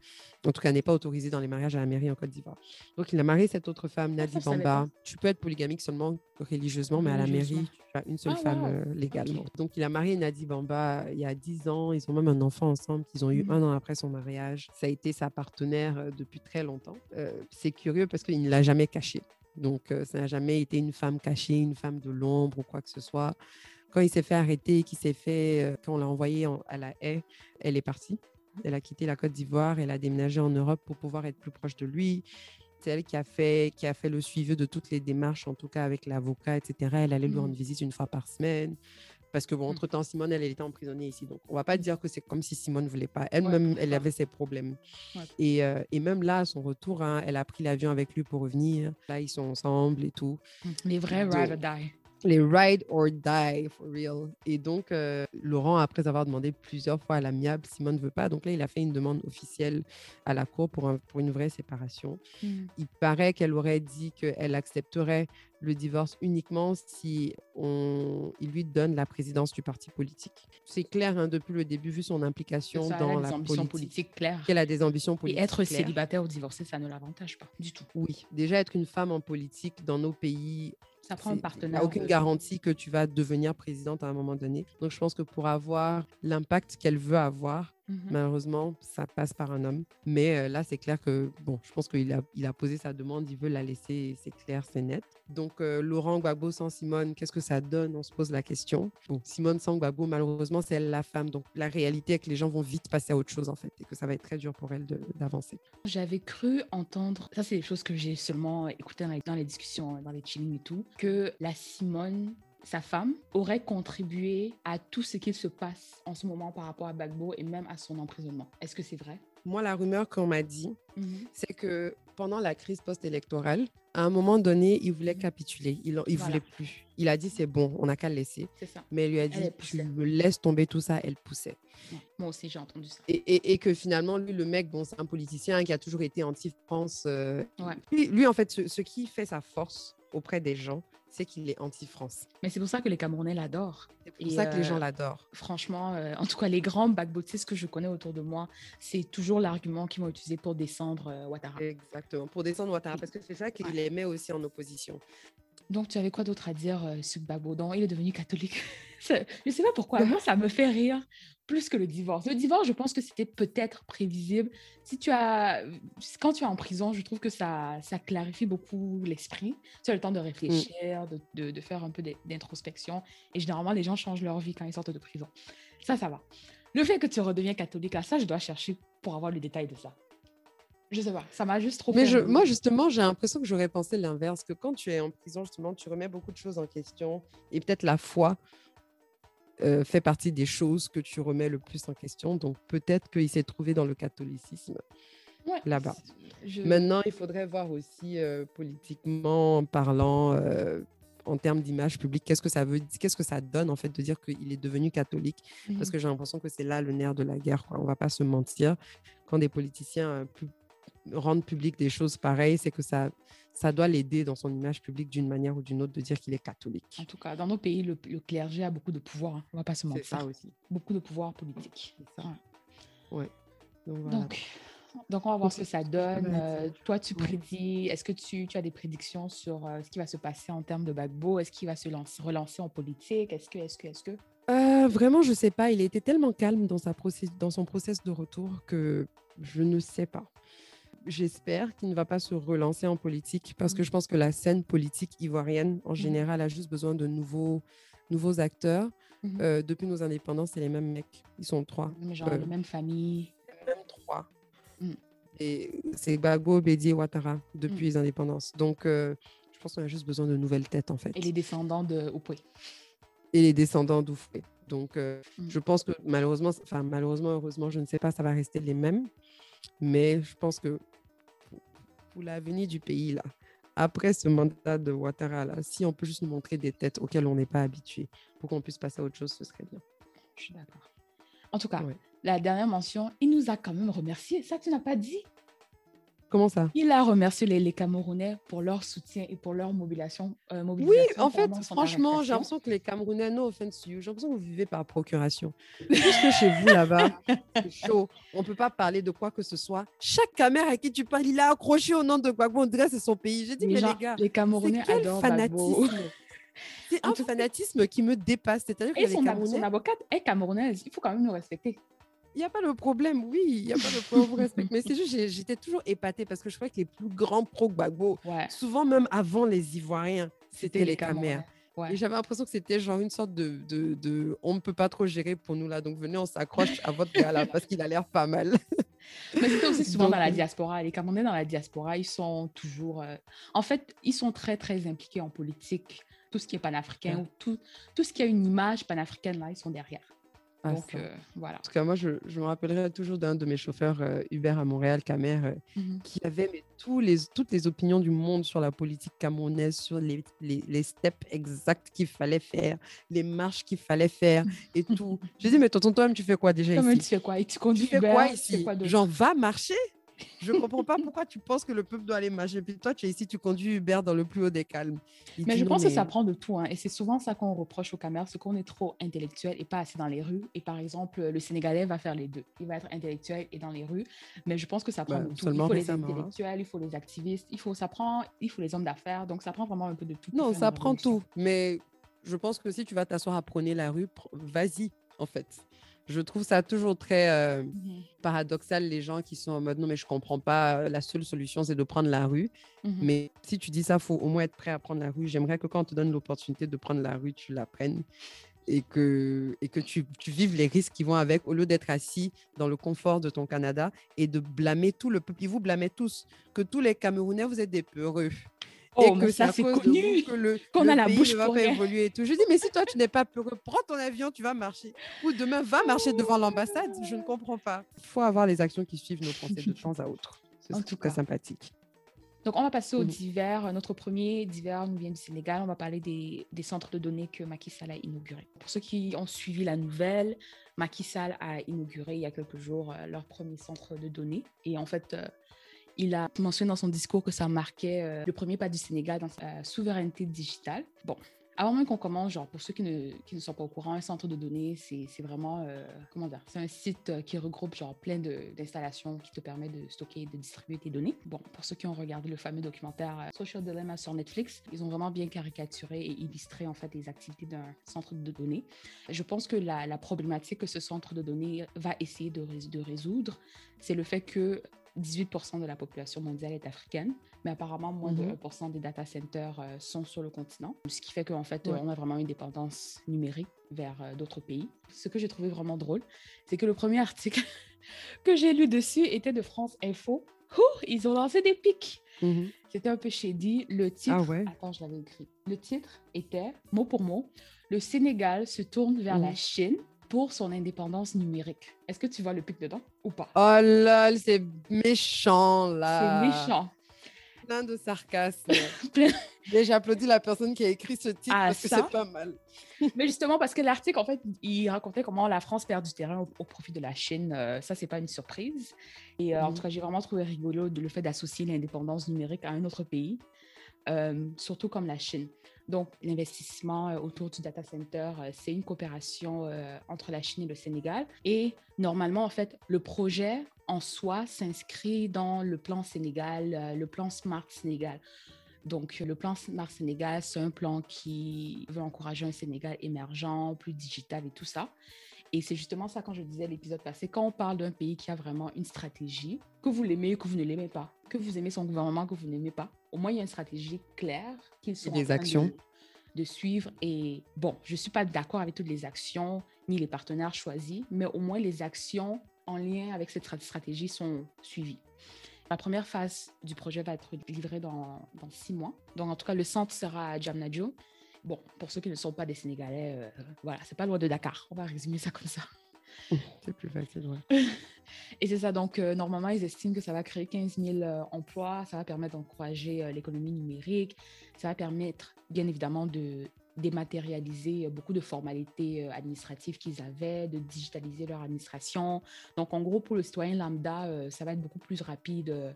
En tout cas, n'est pas autorisée dans les mariages à la mairie en Côte d'Ivoire. Donc, il a marié cette autre femme, Nadi Bamba. Tu peux être polygamique seulement religieusement, mais à la mairie, tu as une seule ah, femme euh, légalement. Donc, il a marié Nadi Bamba il y a 10 ans. Ils ont même un enfant ensemble qu'ils ont eu mmh un an après son mariage. Ça a été sa partenaire euh, depuis très longtemps. Euh, c'est curieux parce qu'il ne l'a jamais caché. Donc, ça n'a jamais été une femme cachée, une femme de l'ombre ou quoi que ce soit. Quand il s'est fait arrêter, qu'il s'est fait, quand on l'a envoyé à la haie, elle est partie. Elle a quitté la Côte d'Ivoire, elle a déménagé en Europe pour pouvoir être plus proche de lui. C'est elle qui a fait, qui a fait le suivi de toutes les démarches, en tout cas avec l'avocat, etc. Elle allait lui rendre mmh. visite une fois par semaine. Parce que, bon, mmh. entre-temps, Simone, elle, était emprisonnée ici. Donc, on va pas dire que c'est comme si Simone ne voulait pas. Elle-même, elle avait ses problèmes. Et, euh, et, même là, à son retour, hein, elle a pris l'avion avec lui pour revenir. Là, ils sont ensemble et tout. Les vrais ride or die. Les ride or die for real. Et donc, euh, Laurent, après avoir demandé plusieurs fois à l'amiable, Simone ne veut pas. Donc là, il a fait une demande officielle à la Cour pour, pour une vraie séparation. Mm. Il paraît qu'elle aurait dit qu'elle accepterait le divorce uniquement si on, il lui donne la présidence du parti politique. C'est clair hein, depuis le début, vu son implication Ça, dans des la ambitions politique. politiques claires. Qu'elle a des ambitions Et politiques. être claires. célibataire ou divorcé, ça ne l'avantage pas du tout. Oui, déjà être une femme en politique dans nos pays, Ça prend un partenaire. A aucune garantie que tu vas devenir présidente à un moment donné. Donc, je pense que pour avoir l'impact qu'elle veut avoir, mhm. malheureusement, ça passe par un homme. Mais euh, là, c'est clair que, bon, je pense qu'il a, il a posé sa demande, il veut la laisser, c'est clair, c'est net. Donc, euh, Laurent Gbagbo sans Simone, qu'est-ce que ça donne? On se pose la question. Bon, Simone sans Gbagbo, malheureusement, c'est elle la femme. Donc, la réalité est que les gens vont vite passer à autre chose, en fait, et que ça va être très dur pour elle d'avancer. J'avais cru entendre, ça c'est des choses que j'ai seulement écoutées dans les, dans les discussions, dans les chillings et tout, que la Simone, sa femme, aurait contribué à tout ce qui se passe en ce moment par rapport à Bagbo et même à son emprisonnement. Est-ce que c'est vrai? Moi, la rumeur qu'on m'a dit, Mhm. c'est que pendant la crise post-électorale, à un moment donné, il voulait capituler. Il, il Voilà. voulait plus. Il a dit c'est bon, on n'a qu'à le laisser. Ça. Mais elle lui a dit tu me laisses tomber tout ça. Elle poussait. Ouais, Moi aussi, j'ai entendu ça. Et, et- et que finalement, lui, le mec, bon, c'est un politicien qui a toujours été anti-France. euh, Ouais. lui, lui, en fait, ce, ce qui fait sa force auprès des gens, c'est qu'il est anti-France. Mais c'est pour ça que les Camerounais l'adorent. C'est pour Et, ça que les euh, gens l'adorent. Franchement, euh, en tout cas, les grands bagbotistes que je connais autour de moi, c'est toujours l'argument qu'ils vont utiliser pour descendre euh, Ouattara. Exactement. Pour descendre Ouattara, parce que c'est ça qu'il Ouais. aimait aussi en opposition. Donc, tu avais quoi d'autre à dire euh, sur il est devenu catholique. Je ne sais pas pourquoi. Moi, ça me fait rire plus que le divorce. Le divorce, je pense que c'était peut-être prévisible. Si tu as, quand tu es en prison, je trouve que ça, ça clarifie beaucoup l'esprit. Tu as le temps de réfléchir, de, de- de faire un peu d'in- d'introspection. Et généralement, les gens changent leur vie quand ils sortent de prison. Ça, ça va. Le fait que tu redeviens catholique, là, ça, je dois chercher pour avoir le détail de ça. Je sais pas. Ça m'a juste trop Mais je, moi, justement, j'ai l'impression que j'aurais pensé l'inverse, que quand tu es en prison, justement, tu remets beaucoup de choses en question. Et peut-être la foi euh, fait partie des choses que tu remets le plus en question. Donc, peut-être qu'il s'est trouvé dans le catholicisme. Ouais, là-bas. je- Maintenant, il faudrait voir aussi, euh, politiquement parlant, euh, en termes d'image publique, qu'est-ce que ça veut qu'est-ce que ça donne, en fait, de dire qu'il est devenu catholique parce Mhm. que j'ai l'impression que c'est là le nerf de la guerre. Quoi. On va pas se mentir. Quand des politiciens rendent public des choses pareilles, c'est que ça, ça doit l'aider dans son image publique d'une manière ou d'une autre de dire qu'il est catholique. En tout cas, dans nos pays, le, le clergé a beaucoup de pouvoir. hein. On va pas se mentir. ça aussi. Beaucoup de pouvoir politique. C'est ça. Ouais. Ouais. Donc, voilà. Donc, donc, on va voir ce que ça donne. Euh, toi, tu prédis, est-ce que tu, tu as des prédictions sur euh, ce qui va se passer en termes de Bagbo Est-ce qu'il va se lancer, relancer en politique? Est-ce que, est-ce que, est-ce que? Euh, vraiment, je sais pas. Il a été tellement calme dans, sa process, dans son process de retour que je ne sais pas. J'espère qu'il ne va pas se relancer en politique parce que Mhm. je pense que la scène politique ivoirienne, en général, a juste besoin de nouveaux, nouveaux acteurs. Mhm. Euh, depuis nos indépendances, c'est les mêmes mecs. Ils sont trois. Mais genre euh, les mêmes familles Même trois. Mm. Et c'est Gbagbo, Bédi et Ouattara depuis Mm. les indépendances. Donc, euh, je pense qu'on a juste besoin de nouvelles têtes, en fait. et les descendants de Oupoué. et les descendants d'Oufoué. Donc, euh, Mm. je pense que malheureusement, enfin malheureusement, heureusement, je ne sais pas, ça va rester les mêmes. Mais je pense que pour l'avenir du pays, là, après ce mandat de Ouattara, là, si on peut juste nous montrer des têtes auxquelles on n'est pas habitué pour qu'on puisse passer à autre chose, ce serait bien. Je suis d'accord. En tout cas, Ouais. la dernière mention, il nous a quand même remercié. Ça, tu n'as pas dit Comment ça? Il a remercié les, les Camerounais pour leur soutien et pour leur mobilisation. euh, Oui, en fait, franchement, j'ai l'impression que les Camerounais, no offense you, j'ai l'impression que vous vivez par procuration. Puisque chez vous, là-bas, c'est chaud. On ne peut pas parler de quoi que ce soit. Chaque caméra à qui tu parles, il a accroché au nom de Gbagbo. On dirait c'est son pays. J'ai dit, les, mais les gars, les Camerounais quel adorent fanatisme C'est un fanatisme qui me dépasse. C'est-à-dire que Et les son, Camerounais, son avocate est camerounaise. Il faut quand même nous respecter. Il n'y a pas de problème. Oui, il n'y a pas de problème. Mais c'est juste, j'étais toujours épatée parce que je crois que les plus grands pro-Gbagbo, Ouais. souvent même avant les Ivoiriens, c'était les Caméras. Ouais. Et j'avais l'impression que c'était genre une sorte de, de, de on ne peut pas trop gérer pour nous là. Donc venez, on s'accroche à votre gars là parce qu'il a l'air pas mal. Mais c'est aussi souvent Donc, dans la euh, diaspora. Les Camerounais dans la diaspora, ils sont toujours. euh, En fait, ils sont très, très impliqués en politique. Tout ce qui est panafricain Ouais. ou tout, tout ce qui a une image panafricaine, là, ils sont derrière. Ah, Donc, euh, voilà. En tout cas, moi, je, je me rappellerai toujours d'un de mes chauffeurs euh, Uber à Montréal, Camer, euh, mmh qui avait mais, tous les, toutes les opinions du monde sur la politique camerounaise, sur les, les, les steps exacts qu'il fallait faire, les marches qu'il fallait faire et tout. Je dis, mais tonton, toi-même, tu fais quoi déjà ici tu fais quoi? Tu conduis tu fais quoi ici Genre, va marcher? Je ne comprends pas pourquoi tu penses que le peuple doit aller marcher. Puis toi, tu es ici, tu conduis Uber dans le plus haut des calmes. mais je pense que ça prend de tout. Hein. Et c'est souvent ça qu'on reproche aux caméras, c'est qu'on est trop intellectuel et pas assez dans les rues. Et par exemple, le Sénégalais va faire les deux. Il va être intellectuel et dans les rues. Mais je pense que ça prend bah, de tout. Il faut les hein. intellectuels, il faut les activistes, il faut, ça prend, il faut les hommes d'affaires. Donc ça prend vraiment un peu de tout. Non, ça prend tout. Mais je pense que si tu vas t'asseoir à prôner la rue, vas-y, en fait. Je trouve ça toujours très euh, mmh paradoxal, les gens qui sont en mode non, mais je comprends pas, la seule solution, c'est de prendre la rue. Mmh mais si tu dis ça, il faut au moins être prêt à prendre la rue. J'aimerais que quand on te donne l'opportunité de prendre la rue, tu la prennes et que, et que tu, tu vives les risques qui vont avec, au lieu d'être assis dans le confort de ton Canada et de blâmer tout le peuple. Ils vous blâmez tous, que tous les Camerounais, vous êtes des peureux. Oh, et que ça, c'est connu. Que le, qu'on a la bouche ne va pas évoluer et tout. Je dis, mais si toi, tu n'es pas peureux, prends ton avion, tu vas marcher. Ou demain, va marcher devant l'ambassade. Je ne comprends pas. Il faut avoir les actions qui suivent nos pensées de temps à autre. C'est en tout cas sympathique. Donc, on va passer au divers. Notre premier divers nous vient du Sénégal. On va parler des, des centres de données que Macky Sall a inaugurés. Pour ceux qui ont suivi la nouvelle, Macky Sall a inauguré il y a quelques jours euh, leur premier centre de données. Et en fait, euh, il a mentionné dans son discours que ça marquait euh, le premier pas du Sénégal dans sa souveraineté digitale. Bon, avant même qu'on commence, genre pour ceux qui ne, sont pas au courant, un centre de données, c'est vraiment, euh, comment dire, c'est un site euh, qui regroupe genre plein d'installations qui te permet de stocker et de distribuer tes données. Bon, pour ceux qui ont regardé le fameux documentaire Social Dilemma sur Netflix, ils ont vraiment bien caricaturé et illustré en fait les activités d'un centre de données. Je pense que la, la, problématique que ce centre de données va essayer de résoudre, c'est le fait que 18% de la population mondiale est africaine, mais apparemment, moins de 1% mhm. des data centers euh, sont sur le continent. Ce qui fait qu'en fait, on a vraiment une dépendance numérique vers euh, d'autres pays. Ce que j'ai trouvé vraiment drôle, c'est que le premier article que j'ai lu dessus était de France Info. ils ont lancé des pics. Mhm. C'était un peu shady. Le titre, ah ouais. attends, je l'avais écrit. Le titre était, mot pour mot, Le Sénégal se tourne vers la mhm. Chine pour son indépendance numérique. Est-ce que tu vois le pic dedans ou pas? Oh là, c'est méchant là. C'est méchant. Plein de sarcasme. J'ai applaudi la personne qui a écrit ce titre ah, parce que c'est pas mal. Mais justement, parce que l'article, en fait, il racontait comment la France perd du terrain au, profit de la Chine. Euh, ça, c'est pas une surprise. Et euh, en mhm. tout cas, j'ai vraiment trouvé rigolo de, le fait d'associer l'indépendance numérique à un autre pays, euh, surtout comme la Chine. Donc, l'investissement euh, autour du data center, euh, c'est une coopération euh, entre la Chine et le Sénégal. Et normalement, en fait, le projet en soi s'inscrit dans le plan Sénégal, le plan Smart Sénégal. Donc, le plan Smart Sénégal, c'est un plan qui veut encourager un Sénégal émergent, plus digital et tout ça. Et c'est justement ça quand je disais l'épisode passé, quand on parle d'un pays qui a vraiment une stratégie, que vous l'aimez ou que vous ne l'aimez pas, que vous aimez son gouvernement, que vous n'aimez pas, au moins il y a une stratégie claire qu'ils sont des actions. De, suivre. Et bon, je ne suis pas d'accord avec toutes les actions ni les partenaires choisis, mais au moins les actions en lien avec cette stratégie sont suivies. La première phase du projet va être livrée dans, dans six mois. Donc, en tout cas, le centre sera à Jamnajo. Bon, pour ceux qui ne sont pas des Sénégalais, euh, voilà, c'est pas loin de Dakar. On va résumer ça comme ça. C'est plus facile, ouais. Et c'est ça, donc euh, normalement, ils estiment que ça va créer 15 000 euh, emplois, ça va permettre d'encourager l'économie numérique, ça va permettre, bien évidemment, de dématérialiser beaucoup de formalités administratives qu'ils avaient, de digitaliser leur administration. Donc, en gros, pour le citoyen lambda, ça va être beaucoup plus rapide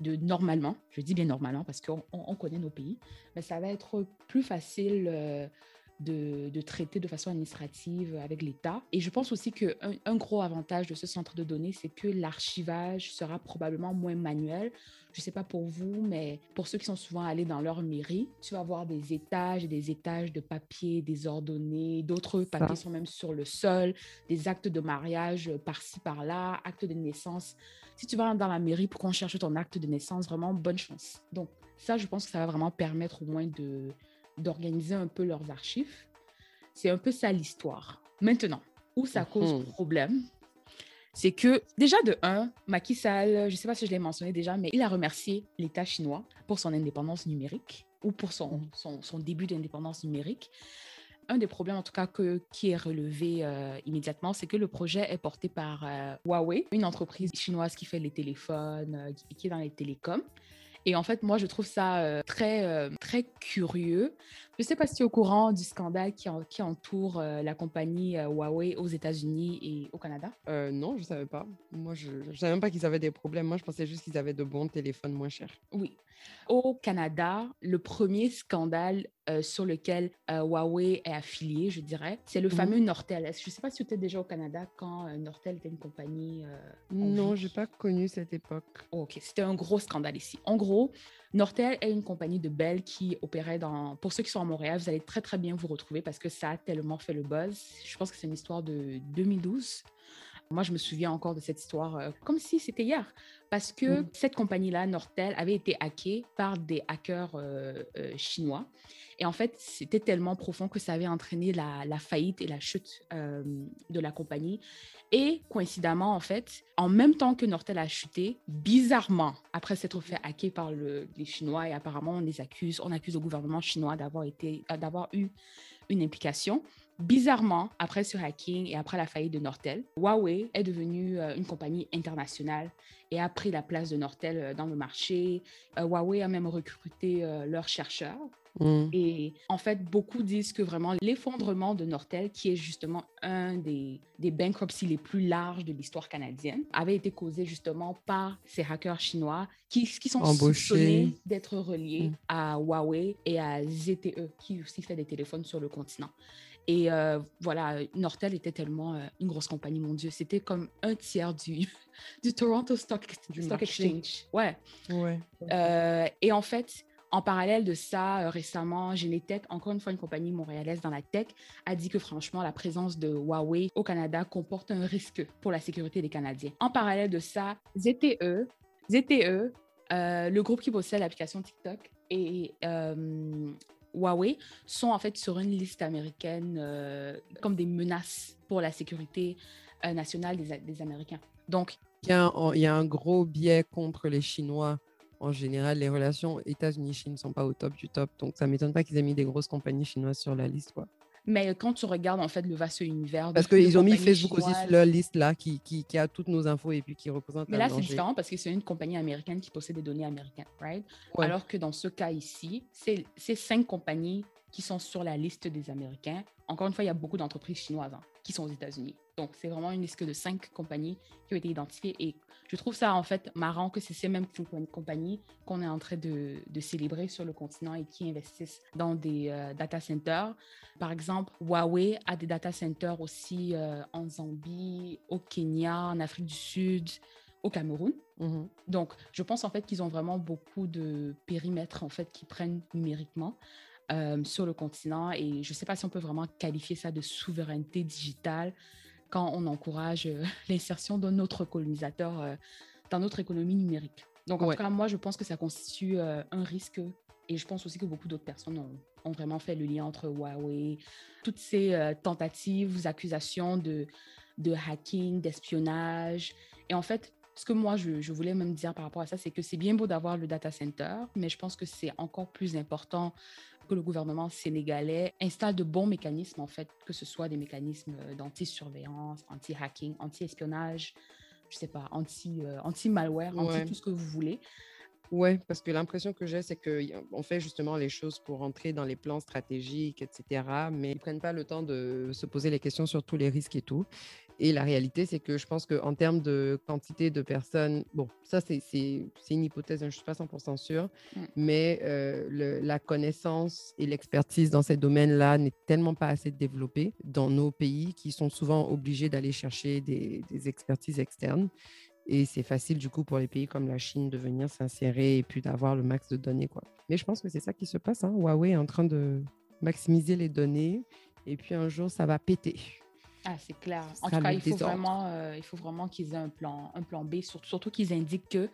de normalement, je dis bien normalement parce qu'on on connaît nos pays, mais ça va être plus facile euh, de, de, traiter de façon administrative avec l'État. Et je pense aussi qu'un un gros avantage de ce centre de données, c'est que l'archivage sera probablement moins manuel. Je ne sais pas pour vous, mais pour ceux qui sont souvent allés dans leur mairie, tu vas avoir des étages et des étages de papiers désordonnés, d'autres papiers sont même sur le sol, des actes de mariage par-ci, par-là, actes de naissance si tu vas dans la mairie pour qu'on cherche ton acte de naissance, vraiment bonne chance. Donc, ça, je pense que ça va vraiment permettre au moins de, d'organiser un peu leurs archives. C'est un peu ça l'histoire. Maintenant, où ça cause mhm. problème, c'est que déjà de un, Macky Sall, je ne sais pas si je l'ai mentionné déjà, mais il a remercié l'État chinois pour son indépendance numérique ou pour son, son, son début d'indépendance numérique. Un des problèmes en tout cas que, qui est relevé immédiatement, c'est que le projet est porté par Huawei, une entreprise chinoise qui fait les téléphones, qui, qui est dans les télécoms. Et en fait, moi, je trouve ça euh, très, euh, très curieux. Je ne sais pas si tu es au courant du scandale qui, qui entoure euh, la compagnie Huawei aux États-Unis et au Canada? non, je ne savais pas. Moi, je ne savais même pas qu'ils avaient des problèmes. Moi, je pensais juste qu'ils avaient de bons téléphones moins chers. Oui. Au Canada, le premier scandale sur lequel Huawei est affilié, je dirais, c'est le mmh fameux Nortel. Je ne sais pas si tu étais déjà au Canada quand Nortel était une compagnie. non, je n'ai pas connu cette époque. ok, c'était un gros scandale ici. En gros, Nortel est une compagnie de Bell qui opérait dans. Pour ceux qui sont Montréal, vous allez très très bien vous retrouver parce que ça a tellement fait le buzz. Je pense que c'est une histoire de 2012. Moi, je me souviens encore de cette histoire euh, comme si c'était hier, parce que mmh. cette compagnie-là, Nortel, avait été hackée par des hackers euh, euh, chinois. Et en fait, c'était tellement profond que ça avait entraîné la, faillite et la chute de la compagnie. Et coïncidemment, en fait, en même temps que Nortel a chuté, bizarrement, après s'être fait hacker par le, les Chinois, et apparemment on les accuse, on accuse le gouvernement chinois d'avoir été, d'avoir eu une implication. Bizarrement, après ce hacking et après la faillite de Nortel, Huawei est devenue euh, une compagnie internationale et a pris la place de Nortel euh, dans le marché. Euh, Huawei a même recruté leurs chercheurs. Mm. Et en fait, beaucoup disent que vraiment l'effondrement de Nortel, qui est justement un des, des bankruptcies les plus larges de l'histoire canadienne, avait été causé justement par ces hackers chinois qui, qui sont soupçonnés d'être reliés mm. à Huawei et à ZTE, qui aussi fait des téléphones sur le continent. Et euh, voilà, Nortel était tellement euh, une grosse compagnie, mon Dieu. C'était comme un tiers du, du Toronto Stock, Exchange. Ouais. ouais. Euh, et en fait, en parallèle de ça, récemment, Genetech, encore une fois une compagnie montréalaise dans la tech, a dit que franchement, la présence de Huawei au Canada comporte un risque pour la sécurité des Canadiens. En parallèle de ça, ZTE, ZTE le groupe qui possède l'application TikTok, et Huawei sont en fait sur une liste américaine euh, comme des menaces pour la sécurité euh, nationale des, Américains. Donc, il y, a un, gros biais contre les Chinois. En général, les relations États-Unis-Chine ne sont pas au top du top. Donc, ça ne m'étonne pas qu'ils aient mis des grosses compagnies chinoises sur la liste. Mais quand tu regardes en fait le vaste univers. Parce qu'ils ont mis Facebook aussi sur leur liste là qui, qui, qui, a toutes nos infos et puis qui représente. Mais là, c'est différent parce que c'est une compagnie américaine qui possède des données américaines, right? Alors que dans ce cas ici, c'est cinq compagnies qui sont sur la liste des Américains. Encore une fois, il y a beaucoup d'entreprises chinoises hein, qui sont aux États-Unis. Donc, c'est vraiment une liste de cinq compagnies qui ont été identifiées. Et je trouve ça, en fait, marrant que c'est ces mêmes compagnies qu'on est en train de, célébrer sur le continent et qui investissent dans des euh, data centers. Par exemple, Huawei a des data centers aussi euh, en Zambie, au Kenya, en Afrique du Sud, au Cameroun. Mm-hmm. Donc, je pense en fait qu'ils ont vraiment beaucoup de périmètres en fait qui prennent numériquement. Euh, sur le continent et je ne sais pas si on peut vraiment qualifier ça de souveraineté digitale quand on encourage euh, l'insertion d'un autre colonisateur euh, dans notre économie numérique. Donc, en tout cas, moi, je pense que ça constitue euh, un risque et je pense aussi que beaucoup d'autres personnes ont, vraiment fait le lien entre Huawei, toutes ces tentatives, accusations de, de hacking, d'espionnage. Et en fait, ce que moi, je, je, voulais même dire par rapport à ça, c'est que c'est bien beau d'avoir le data center, mais je pense que c'est encore plus important que le gouvernement sénégalais installe de bons mécanismes, en fait, que ce soit des mécanismes euh, d'anti-surveillance, anti-hacking, anti-espionnage, je sais pas, anti, euh, anti-malware, anti tout ce que vous voulez. Ouais, parce que l'impression que j'ai, c'est qu'on fait justement les choses pour entrer dans les plans stratégiques, etc., mais ils prennent pas le temps de se poser les questions sur tous les risques et tout. Et la réalité, c'est que je pense qu'en termes de quantité de personnes, bon, ça, c'est une hypothèse, hein, je ne suis pas 100% sûre, mmh. mais euh, la connaissance et l'expertise dans ces domaines-là n'est tellement pas assez développée dans nos pays qui sont souvent obligés d'aller chercher des, expertises externes. Et c'est facile, du coup, pour les pays comme la Chine de venir s'insérer et puis d'avoir le max de données. Quoi. Mais je pense que c'est ça qui se passe. Hein. Huawei est en train de maximiser les données et puis un jour, ça va péter. Ah, c'est clair. En tout cas, il faut, vraiment, euh, il faut vraiment qu'ils aient un plan, un plan B, surtout, surtout qu'ils indiquent que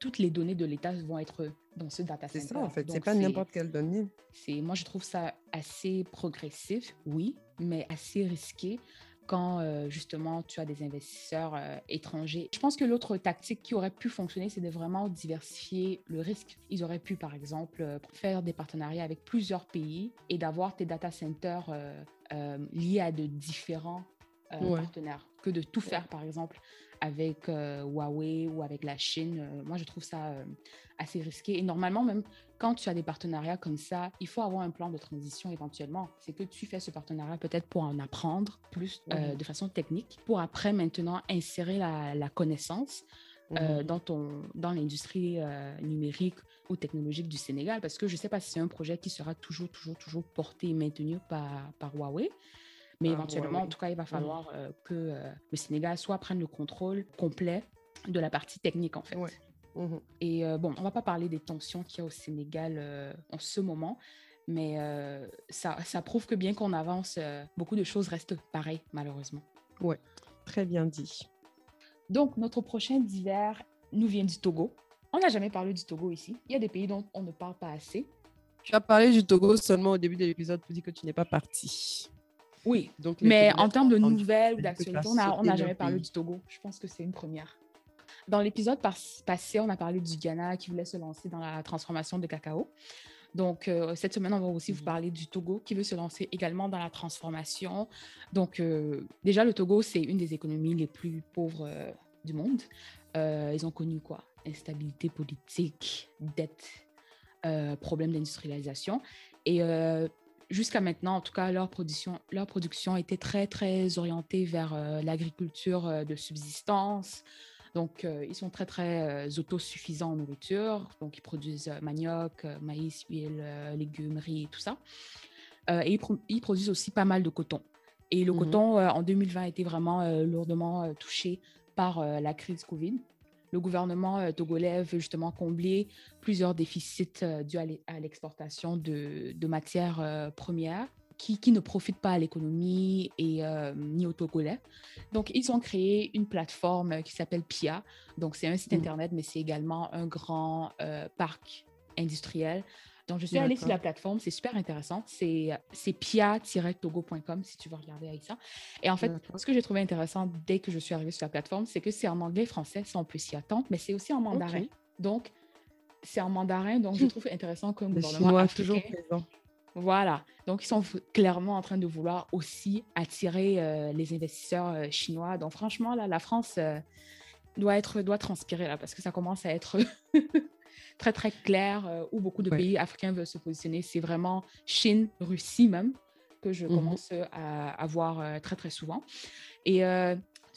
toutes les données de l'État vont être dans ce data center. C'est ça, en fait. C'est pas n'importe quelle donnée. Moi, je trouve ça assez progressif, oui, mais assez risqué quand euh, justement tu as des investisseurs euh, étrangers. Je pense que l'autre tactique qui aurait pu fonctionner, c'est de vraiment diversifier le risque. Ils auraient pu, par exemple, euh, faire des partenariats avec plusieurs pays et d'avoir tes data centers liés à de différents partenaires que de tout faire, par exemple, avec Huawei ou avec la Chine. moi, je trouve ça assez risqué. Et normalement, même quand tu as des partenariats comme ça, il faut avoir un plan de transition éventuellement. C'est que tu fais ce partenariat peut-être pour en apprendre plus euh, de façon technique, pour après maintenant insérer la, connaissance. Euh, dans, ton, dans l'industrie euh, numérique ou technologique du Sénégal, parce que je ne sais pas si c'est un projet qui sera toujours, toujours, toujours porté et maintenu par, par Huawei, mais éventuellement, en tout cas, il va falloir que le Sénégal soit prenne le contrôle complet de la partie technique, en fait. Mmh Et euh, bon, on va pas parler des tensions qu'il y a au Sénégal euh, en ce moment, mais euh, ça, ça, prouve que bien qu'on avance, beaucoup de choses restent pareilles, malheureusement. Ouais, très bien dit. Donc, notre prochain d'hiver nous vient du Togo. On n'a jamais parlé du Togo ici. Il y a des pays dont on ne parle pas assez. Tu as parlé du Togo seulement au début de l'épisode pour dire que tu n'es pas parti. Oui, Donc, mais en termes de nouvelles ou d'actualité, on n'a jamais parlé du Togo. Je pense que c'est une première. Dans l'épisode passé, on a parlé du Ghana qui voulait se lancer dans la transformation de cacao. Donc, euh, cette semaine, on va aussi vous mhm. parler du Togo qui veut se lancer également dans la transformation. Donc, euh, déjà, le Togo, c'est une des économies les plus pauvres euh, du monde. ils ont connu quoi? Instabilité politique, dette, problème d'industrialisation. Et jusqu'à maintenant, en tout cas, leur production, leur production était très, très orientée vers l'agriculture de subsistance, donc, euh, ils sont très, très euh, autosuffisants en nourriture. Donc, ils produisent euh, manioc, maïs, huile, légumes, riz, tout ça. et ils, produisent aussi pas mal de coton. Et le mmh coton, en 2020, a été vraiment lourdement touché par la crise Covid. Le gouvernement togolais veut justement combler plusieurs déficits dus à l'exportation de, de, matières premières qui, ne profitent pas à l'économie et euh, ni au Togolais. Donc, ils ont créé une plateforme qui s'appelle PIA. Donc, c'est un site mmh. Internet, mais c'est également un grand euh, parc industriel. Donc, je suis allée sur la plateforme, c'est super intéressant. C'est pia-togo.com si tu veux regarder avec ça. Et en fait, ce que j'ai trouvé intéressant dès que je suis arrivée sur la plateforme, c'est que c'est en anglais français, ça on peut s'y attendre, mais c'est aussi en mandarin. Donc, c'est en mandarin, donc je trouve intéressant comme gouvernement Chinois toujours présent. Voilà. Donc, ils sont clairement en train de vouloir aussi attirer euh, les investisseurs euh, chinois. Donc, franchement, là, la France euh, doit, être, doit transpirer là parce que ça commence à être très, très clair où beaucoup de pays africains veulent se positionner. C'est vraiment Chine, Russie même que je mmh commence à, à, voir très, très souvent. Et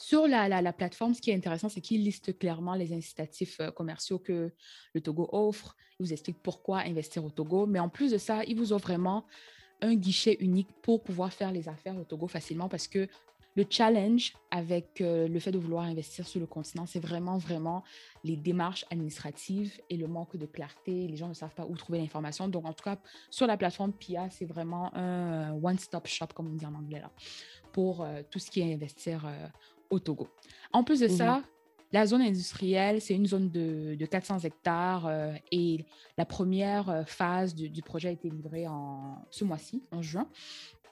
sur la, la, plateforme, ce qui est intéressant, c'est qu'il liste clairement les incitatifs euh, commerciaux que le Togo offre. Il vous explique pourquoi investir au Togo. Mais en plus de ça, il vous offre vraiment un guichet unique pour pouvoir faire les affaires au Togo facilement parce que le challenge avec euh, le fait de vouloir investir sur le continent, c'est vraiment, vraiment les démarches administratives et le manque de clarté. Les gens ne savent pas où trouver l'information. Donc, en tout cas, sur la plateforme PIA, c'est vraiment un one-stop shop, comme on dit en anglais, pour euh, tout ce qui est investir au Togo. En plus de mmh ça, la zone industrielle, c'est une zone de, 400 hectares euh, et la première euh, phase du, projet a été livrée en, ce mois-ci, en juin.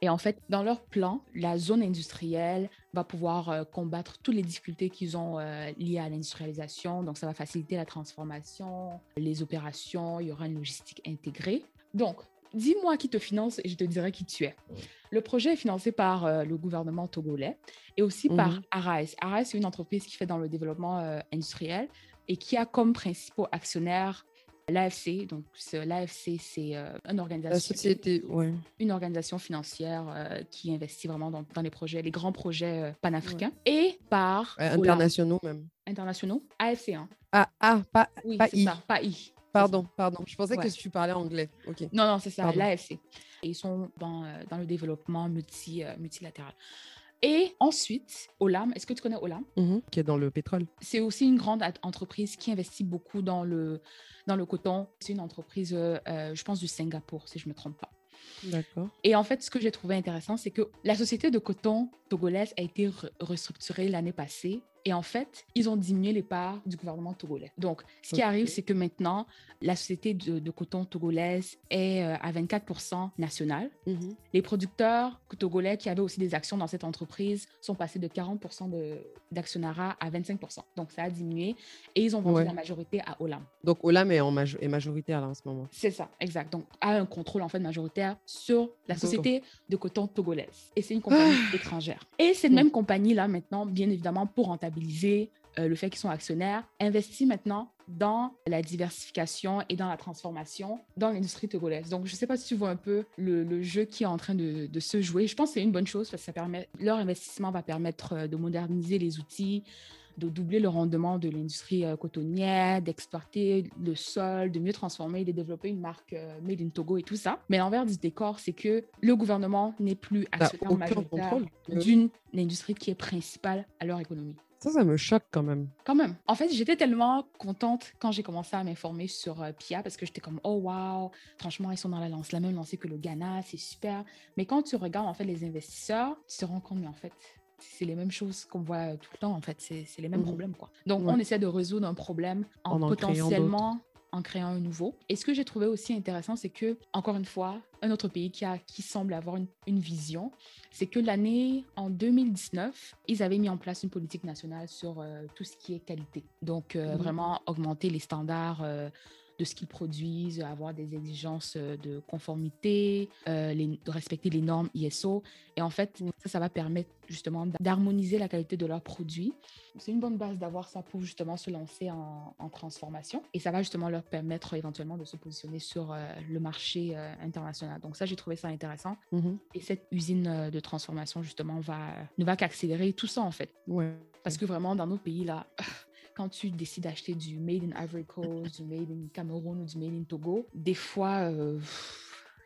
Et en fait, dans leur plan, la zone industrielle va pouvoir euh, combattre toutes les difficultés qu'ils ont liées à l'industrialisation. Donc, ça va faciliter la transformation, les opérations, il y aura une logistique intégrée. Donc, dis-moi qui te finance et je te dirai qui tu es. Le projet est financé par euh, le gouvernement togolais et aussi par mhm. Arais. Arais, c'est une entreprise qui fait dans le développement euh, industriel et qui a comme principaux actionnaires l'AFC. Donc, l'AFC, c'est euh, une organisation, société, une organisation financière qui investit vraiment dans, les projets, les grands projets panafricains. Et par... internationaux même. Internationaux? AFC, hein. Ah, ah pas, oui, pas I. Ça, pas I. Pardon, pardon. Je pensais que tu parlais anglais. Non, non, c'est ça, l'AFC. Ils sont dans, euh, dans le développement multi, euh, multilatéral. Et ensuite, Olam, est-ce que tu connais Olam? Mm-hmm. Qui est dans le pétrole. C'est aussi une grande entreprise qui investit beaucoup dans le, dans le coton. C'est une entreprise, euh, je pense, du Singapour, si je ne me trompe pas. D'accord. Et en fait, ce que j'ai trouvé intéressant, c'est que la société de coton togolaise a été restructurée l'année passée Et en fait, ils ont diminué les parts du gouvernement togolais. Donc, ce qui arrive, c'est que maintenant, la société de, coton togolaise est euh, à 24% nationale. Mhm. Les producteurs togolais qui avaient aussi des actions dans cette entreprise sont passés de 40% d'actionnariat à 25%. Donc, ça a diminué et ils ont vendu la majorité à Olam. Donc, Olam est, en est majoritaire là en ce moment. C'est ça, exact. Donc, a un contrôle en fait majoritaire sur la société de coton togolaise. Et c'est une compagnie étrangère. Et cette même compagnie là, maintenant, bien évidemment, pour rentabiliser euh, le fait qu'ils sont actionnaires, investit maintenant dans la diversification et dans la transformation dans l'industrie togolaise. Donc, je ne sais pas si tu vois un peu le, jeu qui est en train de, se jouer. Je pense que c'est une bonne chose parce que ça permet, leur investissement va permettre euh, de moderniser les outils, de doubler le rendement de l'industrie euh, cotonnière, d'exploiter le sol, de mieux transformer, de développer une marque made in Togo et tout ça. Mais l'envers du décor, c'est que le gouvernement n'est plus actionnaire majoritaire d'une industrie qui est principale à leur économie. Ça, ça me choque quand même. Quand même. En fait, j'étais tellement contente quand j'ai commencé à m'informer sur euh, Pia parce que j'étais comme, oh wow, franchement, ils sont dans la, lance, la même lancée que le Ghana, c'est super. Mais quand tu regardes en fait les investisseurs, tu te rends compte, mais en fait, c'est les mêmes choses qu'on voit tout le temps, en fait, c'est les mêmes mmh problèmes. Quoi. Donc, on essaie de résoudre un problème en, en potentiellement en créant un nouveau. Et ce que j'ai trouvé aussi intéressant, c'est que, encore une fois, un autre pays qui, a, qui semble avoir une, vision, c'est que l'année, en 2019, ils avaient mis en place une politique nationale sur euh, tout ce qui est qualité. Donc, euh, mmh. vraiment augmenter les standards. Euh, de ce qu'ils produisent, avoir des exigences de conformité, les, de respecter les normes ISO. Et en fait, ça, ça va permettre justement d'harmoniser la qualité de leurs produits. C'est une bonne base d'avoir ça pour justement se lancer en, transformation. Et ça va justement leur permettre éventuellement de se positionner sur euh, le marché euh, international. Donc ça, j'ai trouvé ça intéressant. Mm-hmm. Et cette usine euh, de transformation, justement, va, ne va qu'accélérer tout ça, en fait. Ouais. Parce que vraiment, dans nos pays, là, quand tu décides d'acheter du Made in Ivory Coast, du Made in Cameroun ou du Made in Togo, des fois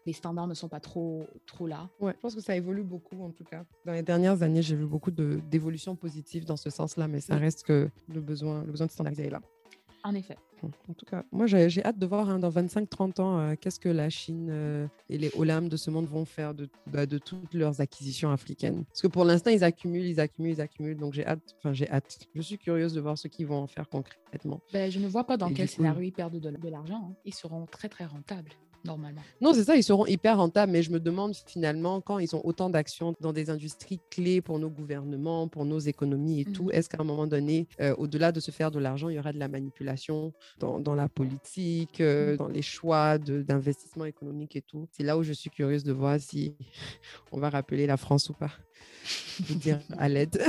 les standards ne sont pas trop, trop là. Ouais, je pense que ça évolue beaucoup en tout cas. Dans les dernières années, j'ai vu beaucoup d'évolutions positives dans ce sens-là, mais ça reste que le besoin, le besoin de standardiser est là. En effet. En tout cas, moi, j'ai hâte de voir hein, dans 25-30 ans euh, qu'est-ce que la Chine euh, et les Olam de ce monde vont faire de, bah, de toutes leurs acquisitions africaines. Parce que pour l'instant, ils accumulent, ils accumulent, ils accumulent. Donc, j'ai hâte. Enfin, j'ai hâte. Je suis curieuse de voir ce qu'ils vont en faire concrètement. Ben, je ne vois pas dans quel scénario ils perdent de, de l'argent. Hein. Ils seront très, très rentables normalement. Non, c'est ça, ils seront hyper rentables, mais je me demande finalement, quand ils ont autant d'actions dans des industries clés pour nos gouvernements, pour nos économies et tout, mmh. est-ce qu'à un moment donné, euh, au-delà de se faire de l'argent, il y aura de la manipulation dans, la politique, euh, mmh. dans les choix d'investissement économique et tout? C'est là où je suis curieuse de voir si on va rappeler la France ou pas. dire à l'aide.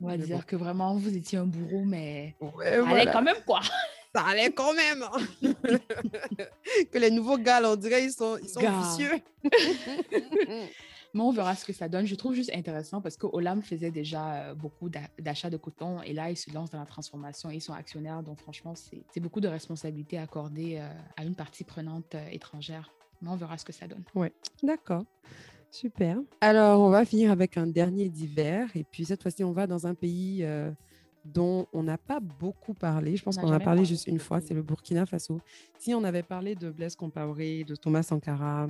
On va dire que vraiment, vous étiez un bourreau, mais allez quand même, quoi ça allait quand même. Hein. que les nouveaux gars, on dirait, ils sont, ils sont vicieux. Mais on verra ce que ça donne. Je trouve juste intéressant parce que Olam faisait déjà euh, beaucoup d'achats de coton et là, ils se lancent dans la transformation. Ils sont actionnaires. Donc, franchement, c'est beaucoup de responsabilités accordées euh, à une partie prenante euh, étrangère. Mais on verra ce que ça donne. Oui, d'accord. Super. Alors, on va finir avec un dernier d'hiver. Et puis, cette fois-ci, on va dans un pays dont on n'a pas beaucoup parlé. Je pense qu'on en a parlé juste une fois, c'est le Burkina Faso. Si on avait parlé de Blaise Compaoré, de Thomas Sankara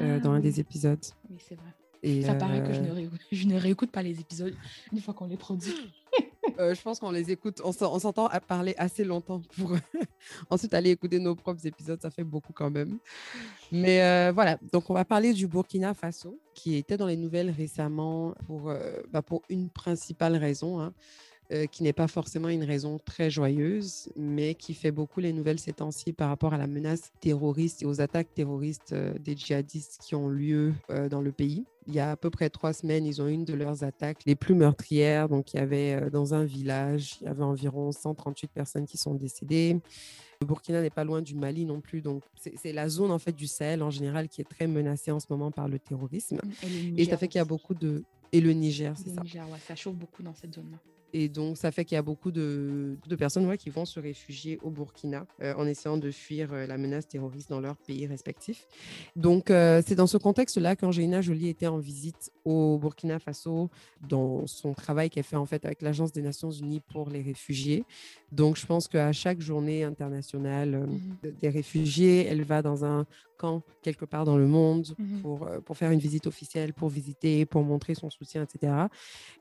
euh, dans un des ah épisodes. Oui, c'est vrai. Et Ça paraît que je ne, euh, je ne, réécoute pas les épisodes une fois qu'on les produit. Euh, je pense qu'on les écoute, on s'entend à parler assez longtemps pour ensuite aller écouter nos propres épisodes. Ça fait beaucoup quand même. Mais voilà, donc on va parler du Burkina Faso, qui était dans les nouvelles récemment pour, bah, pour une principale raison. Hein. Euh, qui n'est pas forcément une raison très joyeuse, mais qui fait beaucoup les nouvelles ces temps-ci par rapport à la menace terroriste et aux attaques terroristes euh, des djihadistes qui ont lieu euh, dans le pays. Il y a à peu près trois semaines, ils ont eu une de leurs attaques les plus meurtrières. Donc, il y avait dans un village, il y avait environ 138 personnes qui sont décédées. Le Burkina n'est pas loin du Mali non plus, donc c'est la zone en fait du Sahel en général qui est très menacée en ce moment par le terrorisme. Et, et ça fait qu'il y a beaucoup de et le Niger, c'est ça. Niger, ouais, ça chauffe beaucoup dans cette zone-là. Et donc, ça fait qu'il y a beaucoup de, personnes qui vont se réfugier au Burkina euh, en essayant de fuir euh, la menace terroriste dans leur pays respectifs. Donc, euh, c'est dans ce contexte-là qu'Angelina Jolie était en visite au Burkina Faso dans son travail qu'elle fait en fait avec l'Agence des Nations Unies pour les réfugiés. Donc, je pense qu'à chaque journée internationale mmh des réfugiés, elle va dans un camp quelque part dans le monde mmh pour, pour faire une visite officielle, pour visiter, pour montrer son soutien, etc.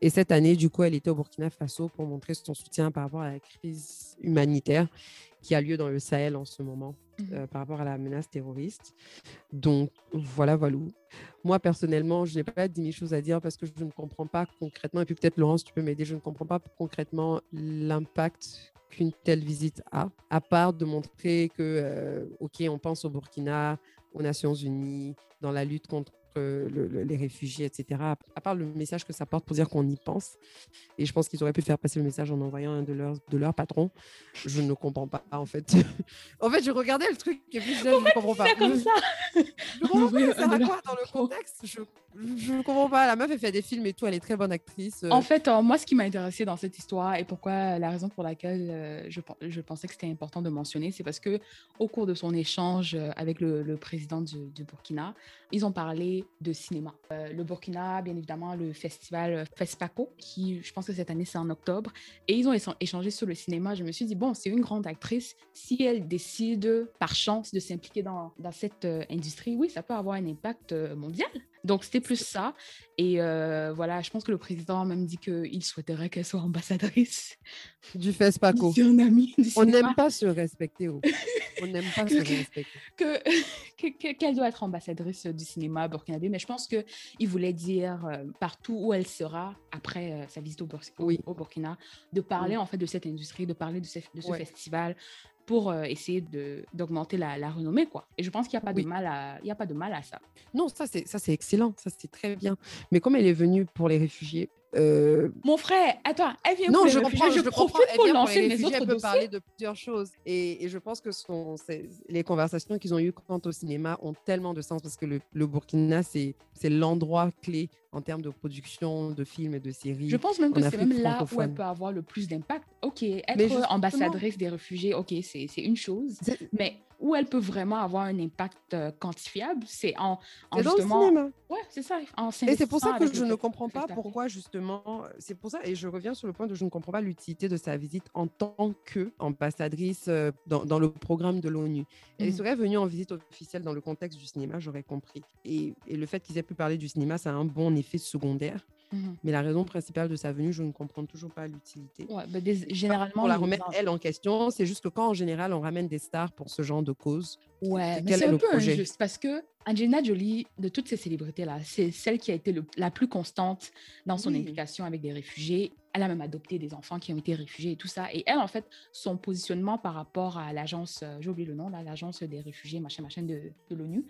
Et cette année, du coup, elle était au Burkina Faso Faso pour montrer son soutien par rapport à la crise humanitaire qui a lieu dans le Sahel en ce moment mmh euh, par rapport à la menace terroriste. Donc voilà, voilà. Moi, personnellement, je n'ai pas 10 000 choses à dire parce que je ne comprends pas concrètement, et puis peut-être Laurence, tu peux m'aider, je ne comprends pas concrètement l'impact qu'une telle visite a, à part de montrer que, euh, OK, on pense au Burkina, aux Nations Unies, dans la lutte contre les réfugiés, etc. À part le message que ça porte pour dire qu'on y pense. Et je pense qu'ils auraient pu faire passer le message en envoyant un de leurs de leur patrons. Je ne comprends pas, en fait. en fait, je regardais le truc et puis je ne comprends pas. comme ça. je comprends pas, ça va quoi dans le contexte? Je, je ne comprends pas. La meuf, elle fait des films et tout, elle est très bonne actrice. Euh. En fait, euh, moi, ce qui m'a intéressé dans cette histoire et pourquoi la raison pour laquelle euh, je, je, pensais que c'était important de mentionner, c'est parce que au cours de son échange avec le, le président du, du Burkina, ils ont parlé de cinéma. Euh, le Burkina, bien évidemment, le festival FESPACO, qui je pense que cette année c'est en octobre, et ils ont échangé sur le cinéma. Je me suis dit, bon, c'est une grande actrice. Si elle décide par chance de s'impliquer dans, cette euh, industrie, oui, ça peut avoir un impact euh, mondial. Donc, c'était plus ça. Et voilà, je pense que le président a même dit qu'il souhaiterait qu'elle soit ambassadrice. Du FESPACO. On n'aime pas se respecter. Oh. On n'aime pas se respecter. Qu'elle que, doit être ambassadrice du cinéma burkinabé, mais je pense qu'il voulait dire euh, partout où elle sera après euh, sa visite au, au, Burkina, de parler en fait de cette industrie, de parler de ce, de ce festival, pour euh, essayer d'augmenter la, la, renommée quoi. Et je pense qu'il n'y a pas de mal à il y a pas de mal à ça. Non, ça c'est excellent, ça c'est très bien. Mais comme elle est venue pour les réfugiés, euh, Mon frère, attends, elle vient non, pour je les comprends, je, je profite pour, lancer mes autres Elle peut parler de plusieurs choses. Et, et je pense que son, les conversations qu'ils ont eues quant au cinéma ont tellement de sens parce que le, le Burkina, c'est l'endroit clé en termes de production de films et de séries. Je pense même que c'est même là où elle peut avoir le plus d'impact. Ok, être ambassadrice des réfugiés, ok, c'est une chose. Mais où elle peut vraiment avoir un impact euh, quantifiable, c'est en, en justement. Dans le cinéma. Ouais, c'est ça. En et c'est pour ça que je ne comprends pas pourquoi justement. C'est pour ça et je reviens sur le point de je ne comprends pas l'utilité de sa visite en tant que ambassadrice euh, dans, dans, le programme de l'ONU. Elle mmh. serait venue en visite officielle dans le contexte du cinéma, j'aurais compris. Et, et, le fait qu'ils aient pu parler du cinéma, ça a un bon effet secondaire. Mmh Mais la raison principale de sa venue, je ne comprends toujours pas l'utilité. Ouais, bah, généralement, pour la remettre elle en question, c'est juste que quand en général on ramène des stars pour ce genre de cause, ouais, mais c'est un peu injuste parce que Angelina Jolie, de toutes ces célébrités-là, c'est celle qui a été la plus constante dans son implication avec des réfugiés. Elle a même adopté des enfants qui ont été réfugiés et tout ça. Et elle, en fait, son positionnement par rapport à l'agence, euh, j'ai oublié le nom, l'agence des réfugiés, machin, machin de, de l'ONU,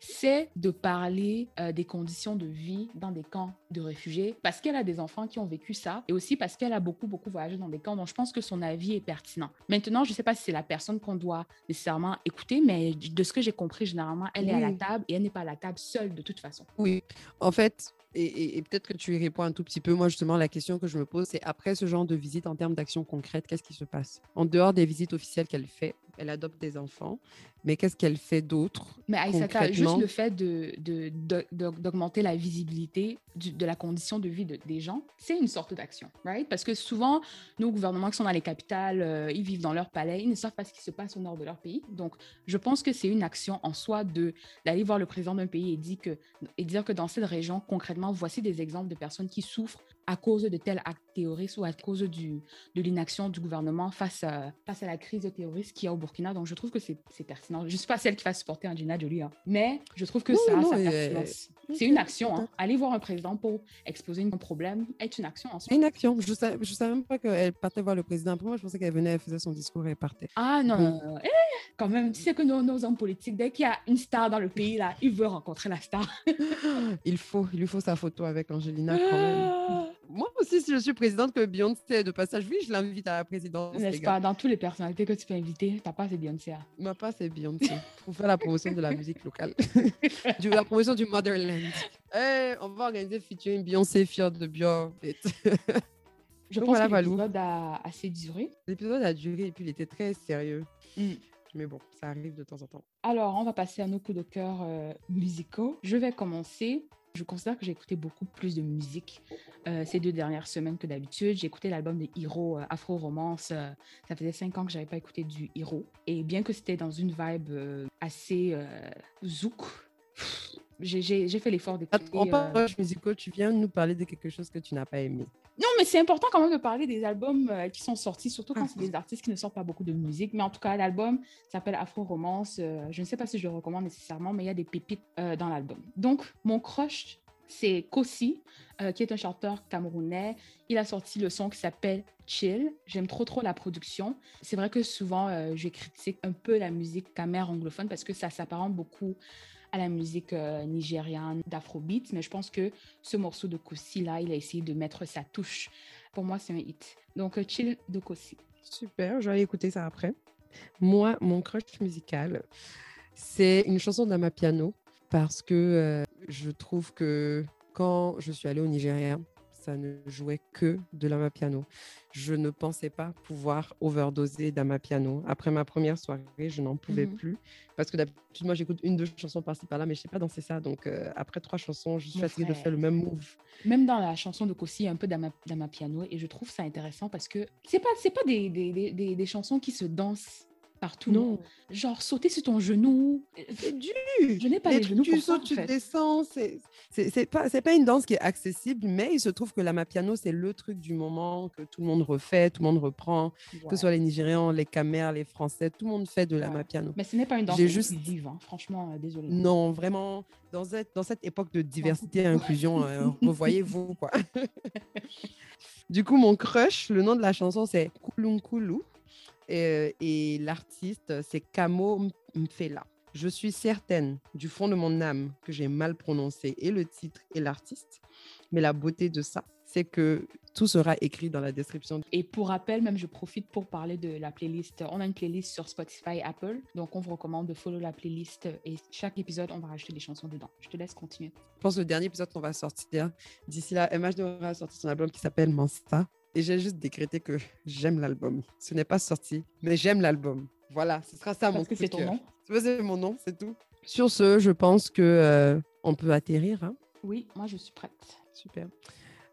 c'est de parler euh, des conditions de vie dans des camps de réfugiés parce qu'elle a des enfants qui ont vécu ça et aussi parce qu'elle a beaucoup, beaucoup voyagé dans des camps. Donc, je pense que son avis est pertinent. Maintenant, je ne sais pas si c'est la personne qu'on doit nécessairement écouter, mais de ce que j'ai compris, généralement, elle est à la table et elle n'est pas à la table seule de toute façon. Oui, en fait, et, peut-être que tu y réponds un tout petit peu. Moi, justement, la question que je me pose, c'est après ce genre de visite en termes d'action concrète, qu'est-ce qui se passe? En dehors des visites officielles qu'elle fait, elle adopte des enfants, mais qu'est-ce qu'elle fait d'autre Mais juste le fait d'augmenter de, de, la visibilité de la condition de vie des gens, c'est une sorte d'action, right? Parce que souvent, nos gouvernements qui sont dans les capitales, euh, ils vivent dans leur palais, ils ne savent pas ce qui se passe au nord de leur pays. Donc, je pense que c'est une action en soi d'aller voir le président d'un pays et dire, que, et dire que dans cette région, concrètement, voici des exemples de personnes qui souffrent à cause de tel acte terroriste ou à cause du, de l'inaction du gouvernement face à, face à la crise terroriste qu'il y a au Burkina. Donc, je trouve que c'est pertinent. Je ne suis pas celle qui va supporter Angelina Jolie, hein, mais je trouve que ça, ça C'est une action. Hein. Aller voir un président pour exposer un problème est une action en. Une action. Je ne savais, même pas qu'elle partait voir le président. Pour moi, je pensais qu'elle venait, elle faisait son discours et elle partait. Ah non, non, eh, quand même, tu sais que nos, nos, hommes politiques, dès qu'il y a une star dans le pays, là, ils veulent rencontrer la star. il faut, il lui faut sa photo avec Angelina quand même. Moi aussi, si je suis présidente, que Beyoncé de passage, oui, je l'invite à la présidence. N'est-ce pas? Dans toutes les personnalités que tu peux inviter, ta part, c'est Beyoncé. Hein. Ma part, c'est Beyoncé. Pour faire la promotion de la musique locale. du, la promotion du Motherland. Hey, on va organiser featuring Beyoncé, fière de Bio. je pense que l'épisode a assez duré. L'épisode a duré et puis il était très sérieux. Mm. Mais bon, ça arrive de temps en temps. Alors, on va passer à nos coups de cœur euh, musicaux. Je vais commencer je considère que j'ai écouté beaucoup plus de musique euh, ces deux dernières semaines que d'habitude. J'ai écouté l'album de Hiro, euh, Afro Romance. Euh, ça faisait cinq ans que j'avais pas écouté du Hiro. Et bien que c'était dans une vibe assez zouk, j'ai fait l'effort d'écouter. En parlant de musicaux, tu viens nous parler de quelque chose que tu n'as pas aimé. Non, mais c'est important quand même de parler des albums qui sont sortis, surtout quand c'est des artistes qui ne sortent pas beaucoup de musique. Mais en tout cas, l'album s'appelle Afro Romance. je ne sais pas si je le recommande nécessairement, mais il y a des pépites dans l'album. Donc, mon crush, c'est Kossi, qui est un chanteur camerounais. Il a sorti le son qui s'appelle Chill. J'aime trop, trop la production. C'est vrai que souvent, je critique un peu la musique camère anglophone parce que ça s'apparente beaucoup à la musique euh, nigériane d'afrobeat, mais je pense que ce morceau de Kossi là, il a essayé de mettre sa touche. Pour moi, c'est un hit. Donc, euh, Chill de Kossi. Super, je vais aller écouter ça après. Moi, mon crush musical, c'est une chanson d'Amapiano parce que euh, je trouve que quand je suis allée au Nigeria, ça ne jouait que de l'amapiano. Je ne pensais pas pouvoir overdoser d'amapiano. Après ma première soirée, je n'en pouvais mmh plus parce que d'habitude, moi, j'écoute une, deux chansons par-ci par-là, mais je ne sais pas danser ça. Donc, euh, après trois chansons, je suis fatiguée de faire le même move. Même dans la chanson de Kossi, il y a un peu d'amapiano et je trouve ça intéressant parce que ce n'est pas, pas des, des, des, des chansons qui se dansent partout. Non. Genre, sauter sur ton genou. C'est dur. Je n'ai pas les, genoux tu sautes, tu descends. C'est pas, pas une danse qui est accessible, mais il se trouve que la mapiano, c'est le truc du moment que tout le monde refait, tout le monde reprend, que ce soit les Nigérians, les Camers, les Français, tout le monde fait de la mapiano. Mais ce n'est pas une danse inclusive, hein. franchement, euh, désolé. Non, vraiment, dans cette, dans cette époque de diversité et inclusion, euh, revoyez-vous, quoi. du coup, mon crush, le nom de la chanson, c'est Kulunkulu. Et, l'artiste, c'est Kamo Mfela. Je suis certaine du fond de mon âme que j'ai mal prononcé et le titre et l'artiste, mais la beauté de ça, c'est que tout sera écrit dans la description. Et pour rappel, même je profite pour parler de la playlist. On a une playlist sur Spotify, Apple, donc on vous recommande de follow la playlist et chaque épisode, on va rajouter des chansons dedans. Je te laisse continuer. Je pense que le dernier épisode qu'on va sortir, d'ici là, MH devra sortir son album qui s'appelle Mansta. Et j'ai juste décrété que j'aime l'album. Ce n'est pas sorti, mais j'aime l'album. Voilà, ce sera ça mon que c'est ton nom. C'est mon nom, c'est tout. Sur ce, je pense que euh, on peut atterrir. Hein. Oui, moi je suis prête. Super.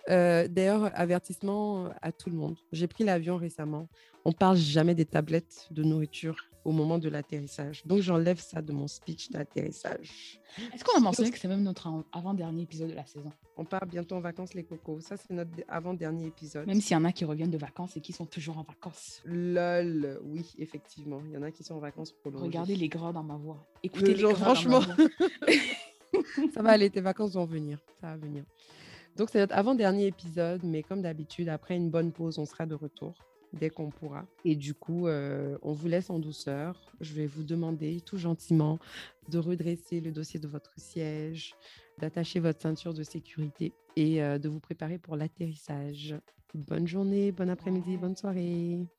Euh, d'ailleurs, avertissement à tout le monde. J'ai pris l'avion récemment. On parle jamais des tablettes de nourriture au moment de l'atterrissage. Donc, j'enlève ça de mon speech d'atterrissage. Est-ce qu'on a mentionné que c'est même notre avant-dernier épisode de la saison? On part bientôt en vacances, les cocos. Ça, c'est notre avant-dernier épisode. Même s'il y en a qui reviennent de vacances et qui sont toujours en vacances. Lol, oui, effectivement. Il y en a qui sont en vacances prolongées. Regardez les gras dans ma voix. Écoutez les genre, franchement. ça va aller, tes vacances vont venir. Ça va venir. Donc, c'est notre avant-dernier épisode, mais comme d'habitude, après une bonne pause, on sera de retour dès qu'on pourra. Et du coup, euh, on vous laisse en douceur. Je vais vous demander tout gentiment de redresser le dossier de votre siège, d'attacher votre ceinture de sécurité et euh, de vous préparer pour l'atterrissage. Bonne journée, bon après-midi, bonne soirée.